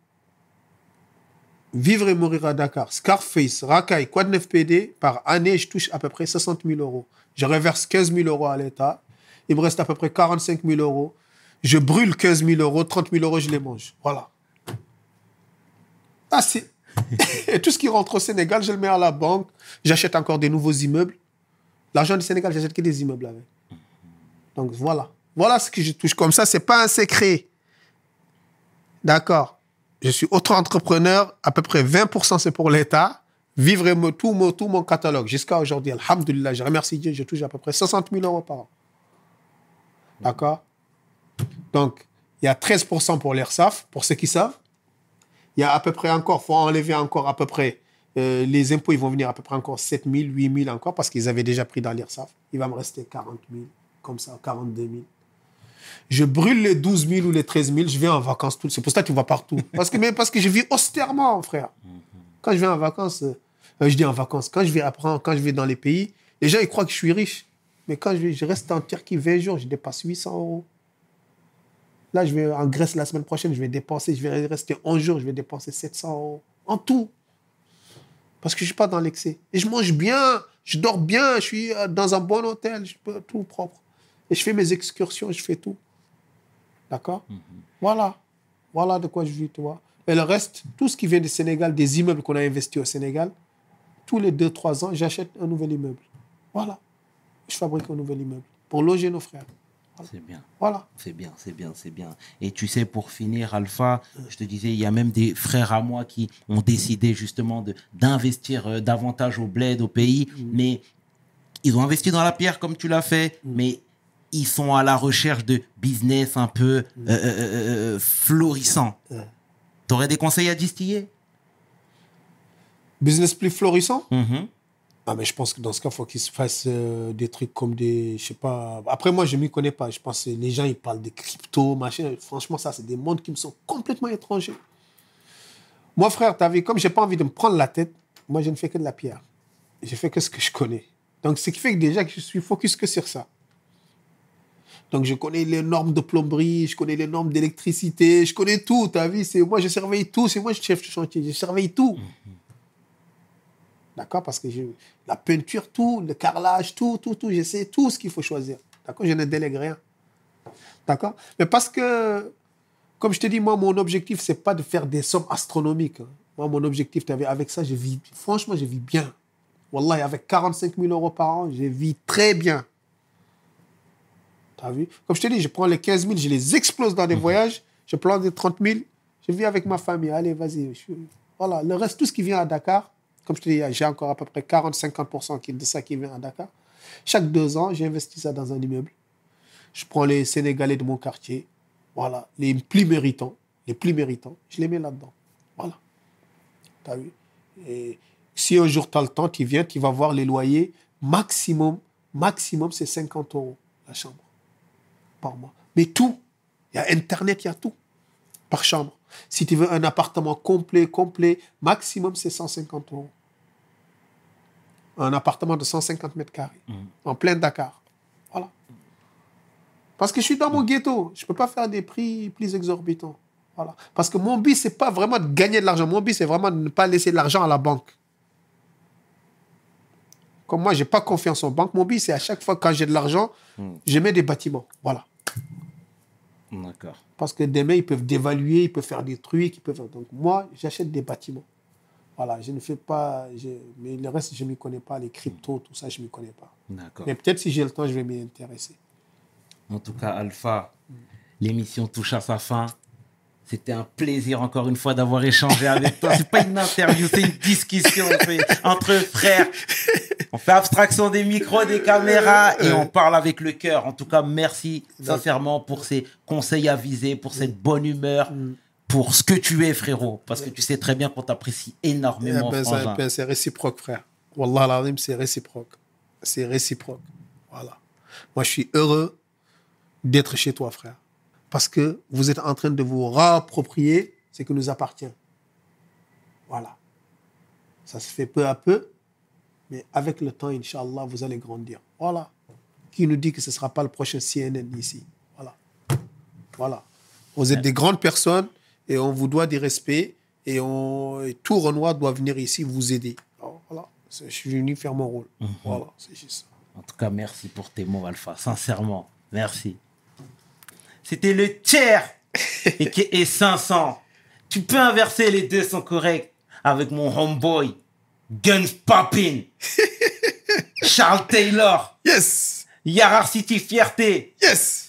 Vivre et mourir à Dakar. Scarface, Rakai, Quad 9 PD, par année, je touche à peu près 60 000 euros. Je reverse 15 000 euros à l'État. Il me reste à peu près 45 000 euros. Je brûle 15 000 euros, 30 000 euros, je les mange. Voilà. Ah, c'est. et tout ce qui rentre au Sénégal, je le mets à la banque. J'achète encore des nouveaux immeubles. L'argent du Sénégal, j'achète que des immeubles avec. Donc voilà. Voilà ce que je touche comme ça. C'est pas un secret. D'accord. Je suis auto-entrepreneur. À peu près 20% c'est pour l'État. Vivre tout, mon, tout mon catalogue jusqu'à aujourd'hui. Alhamdulillah. Je remercie Dieu. Je touche à peu près 60 000 euros par an. D'accord? Donc, il y a 13% pour l'ERSAF, pour ceux qui savent. Il y a à peu près encore, faut enlever encore à peu près, euh, les impôts, ils vont venir à peu près encore 7 000, 8 000 encore, parce qu'ils avaient déjà pris dans l'ERSAF. Il va me rester 40 000, comme ça, 42 000. Je brûle les 12 000 ou les 13 000, je viens en vacances tout. C'est pour ça que tu vois partout. Parce que, mais parce que je vis austèrement, frère. Quand je viens en vacances, euh, euh, je dis en vacances, quand je vais apprendre, quand je vais dans les pays, les gens, ils croient que je suis riche. Mais quand je, vais- je reste en Turquie 20 jours, je dépasse 800 euros. Là, je vais en Grèce la semaine prochaine, je vais dépenser, je vais rester 11 jours, je vais dépenser 700 euros en tout. Parce que je ne suis pas dans l'excès. Et je mange bien, je dors bien, je suis euh, dans un bon hôtel, je peux tout propre. Et je fais mes excursions, je fais tout. D'accord? Voilà. Voilà de quoi je vis, tu vois. Et le reste, tout ce qui vient du Sénégal, des immeubles qu'on a investis au Sénégal, tous les 2-3 ans, j'achète un nouvel immeuble. Voilà. Je fabrique un nouvel immeuble pour loger nos frères. C'est bien. Voilà. C'est bien, c'est bien, c'est bien. Et tu sais, pour finir, Alpha, je te disais, il y a même des frères à moi qui ont décidé justement d'investir euh, davantage au bled, au pays, mais ils ont investi dans la pierre comme tu l'as fait, mais ils sont à la recherche de business un peu euh, euh, euh, florissant. Ouais. T'aurais des conseils à distiller? Business plus florissant? Mhm. Ah, mais je pense que dans ce cas, il faut qu'ils se fassent euh, des trucs comme des. Je sais pas. Après, moi, je ne m'y connais pas. Je pense les gens, ils parlent des crypto, machin. Franchement, ça, c'est des mondes qui me sont complètement étrangers. Moi, frère, tu as vu, comme je n'ai pas envie de me prendre la tête, moi, je ne fais que de la pierre. Je fais que ce que je connais. Donc, ce qui fait que déjà, que je suis focus que sur ça. Donc, je connais les normes de plomberie, je connais les normes d'électricité, je connais tout, tu as vu. Moi, je surveille tout. C'est moi, le chef de chantier. Je surveille tout. D'accord Parce que la peinture, tout, le carrelage, tout, tout, tout, je sais tout ce qu'il faut choisir. D'accord Je ne délègue rien. D'accord Mais parce que, comme je te dis, moi, mon objectif, c'est pas de faire des sommes astronomiques. hein. Moi, mon objectif, avec ça, je vis, franchement, je vis bien. Wallah, avec 45 000 euros par an, je vis très bien. T'as vu? Comme je te dis, je prends les 15 000, je les explose dans des voyages, je prends des 30 000, je vis avec ma famille. Allez, vas-y. je Voilà, le reste, tout ce qui vient à Dakar, comme je te dis, j'ai encore à peu près 40-50% qui- de ça qui vient à Dakar. Chaque deux ans, j'investis ça dans un immeuble. Je prends les Sénégalais de mon quartier, voilà, les plus méritants, les plus méritants, je les mets là-dedans. Voilà. T'as vu? Et si un jour tu as le temps, tu viens, tu vas voir les loyers, maximum, maximum, c'est 50 euros la chambre par mois. Mais tout, il y a Internet, il y a tout par chambre. Si tu veux un appartement complet, complet, maximum, c'est 150 euros. Un appartement de 150 mètres carrés, en plein Dakar. Voilà. Parce que je suis dans mon ghetto. Je ne peux pas faire des prix plus exorbitants. Voilà. Parce que mon but, ce n'est pas vraiment de gagner de l'argent. Mon but, c'est vraiment de ne pas laisser de l'argent à la banque. Comme moi, je n'ai pas confiance en banque. Mon but, c'est à chaque fois quand j'ai de l'argent, je mets des bâtiments. Voilà. D'accord. Parce que demain, ils peuvent dévaluer, ils peuvent faire des trucs. Ils peuvent... Donc, moi, j'achète des bâtiments. Voilà, je ne fais pas. je- Mais le reste, je ne m'y connais pas. Les cryptos, tout ça, je ne m'y connais pas. D'accord. Mais peut-être si j'ai le temps, je vais m'y intéresser. En tout cas, Alpha, l'émission touche à sa fin. C'était un plaisir encore une fois d'avoir échangé avec toi. C'est pas une interview, c'est une discussion entre frères. On fait abstraction des micros, des caméras et on parle avec le cœur. En tout cas, merci sincèrement pour ces conseils avisés, pour cette bonne humeur, pour ce que tu es, frérot. Parce que tu sais très bien qu'on t'apprécie énormément, Eh ben, ça- ben, c'est réciproque, frère. Wallah, l'azim, c'est réciproque. C'est réciproque. Voilà. Moi, je suis heureux d'être chez toi, frère. Parce que vous êtes en train de vous réapproprier ce qui nous appartient. Voilà. Ça se fait peu à peu, mais avec le temps, Inch'Allah, vous allez grandir. Voilà. Qui nous dit que ce ne sera pas le prochain CNN ici? Voilà. Voilà. Vous êtes des grandes personnes et on vous doit des respects et, on, et tout Renoir doit venir ici vous aider. Alors, voilà. Je suis venu faire mon rôle. Voilà, c'est juste ça. En tout cas, merci pour tes mots, Alpha. Sincèrement, merci. C'était le tiers et qui est 500. Tu peux inverser, les deux sont corrects. Avec mon homeboy, Guns Poppin, Charles Taylor, Yes! Yarar City Fierté, Yes!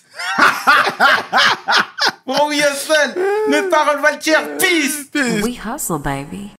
Mon Wilson, mes paroles valent peace. We hustle, baby.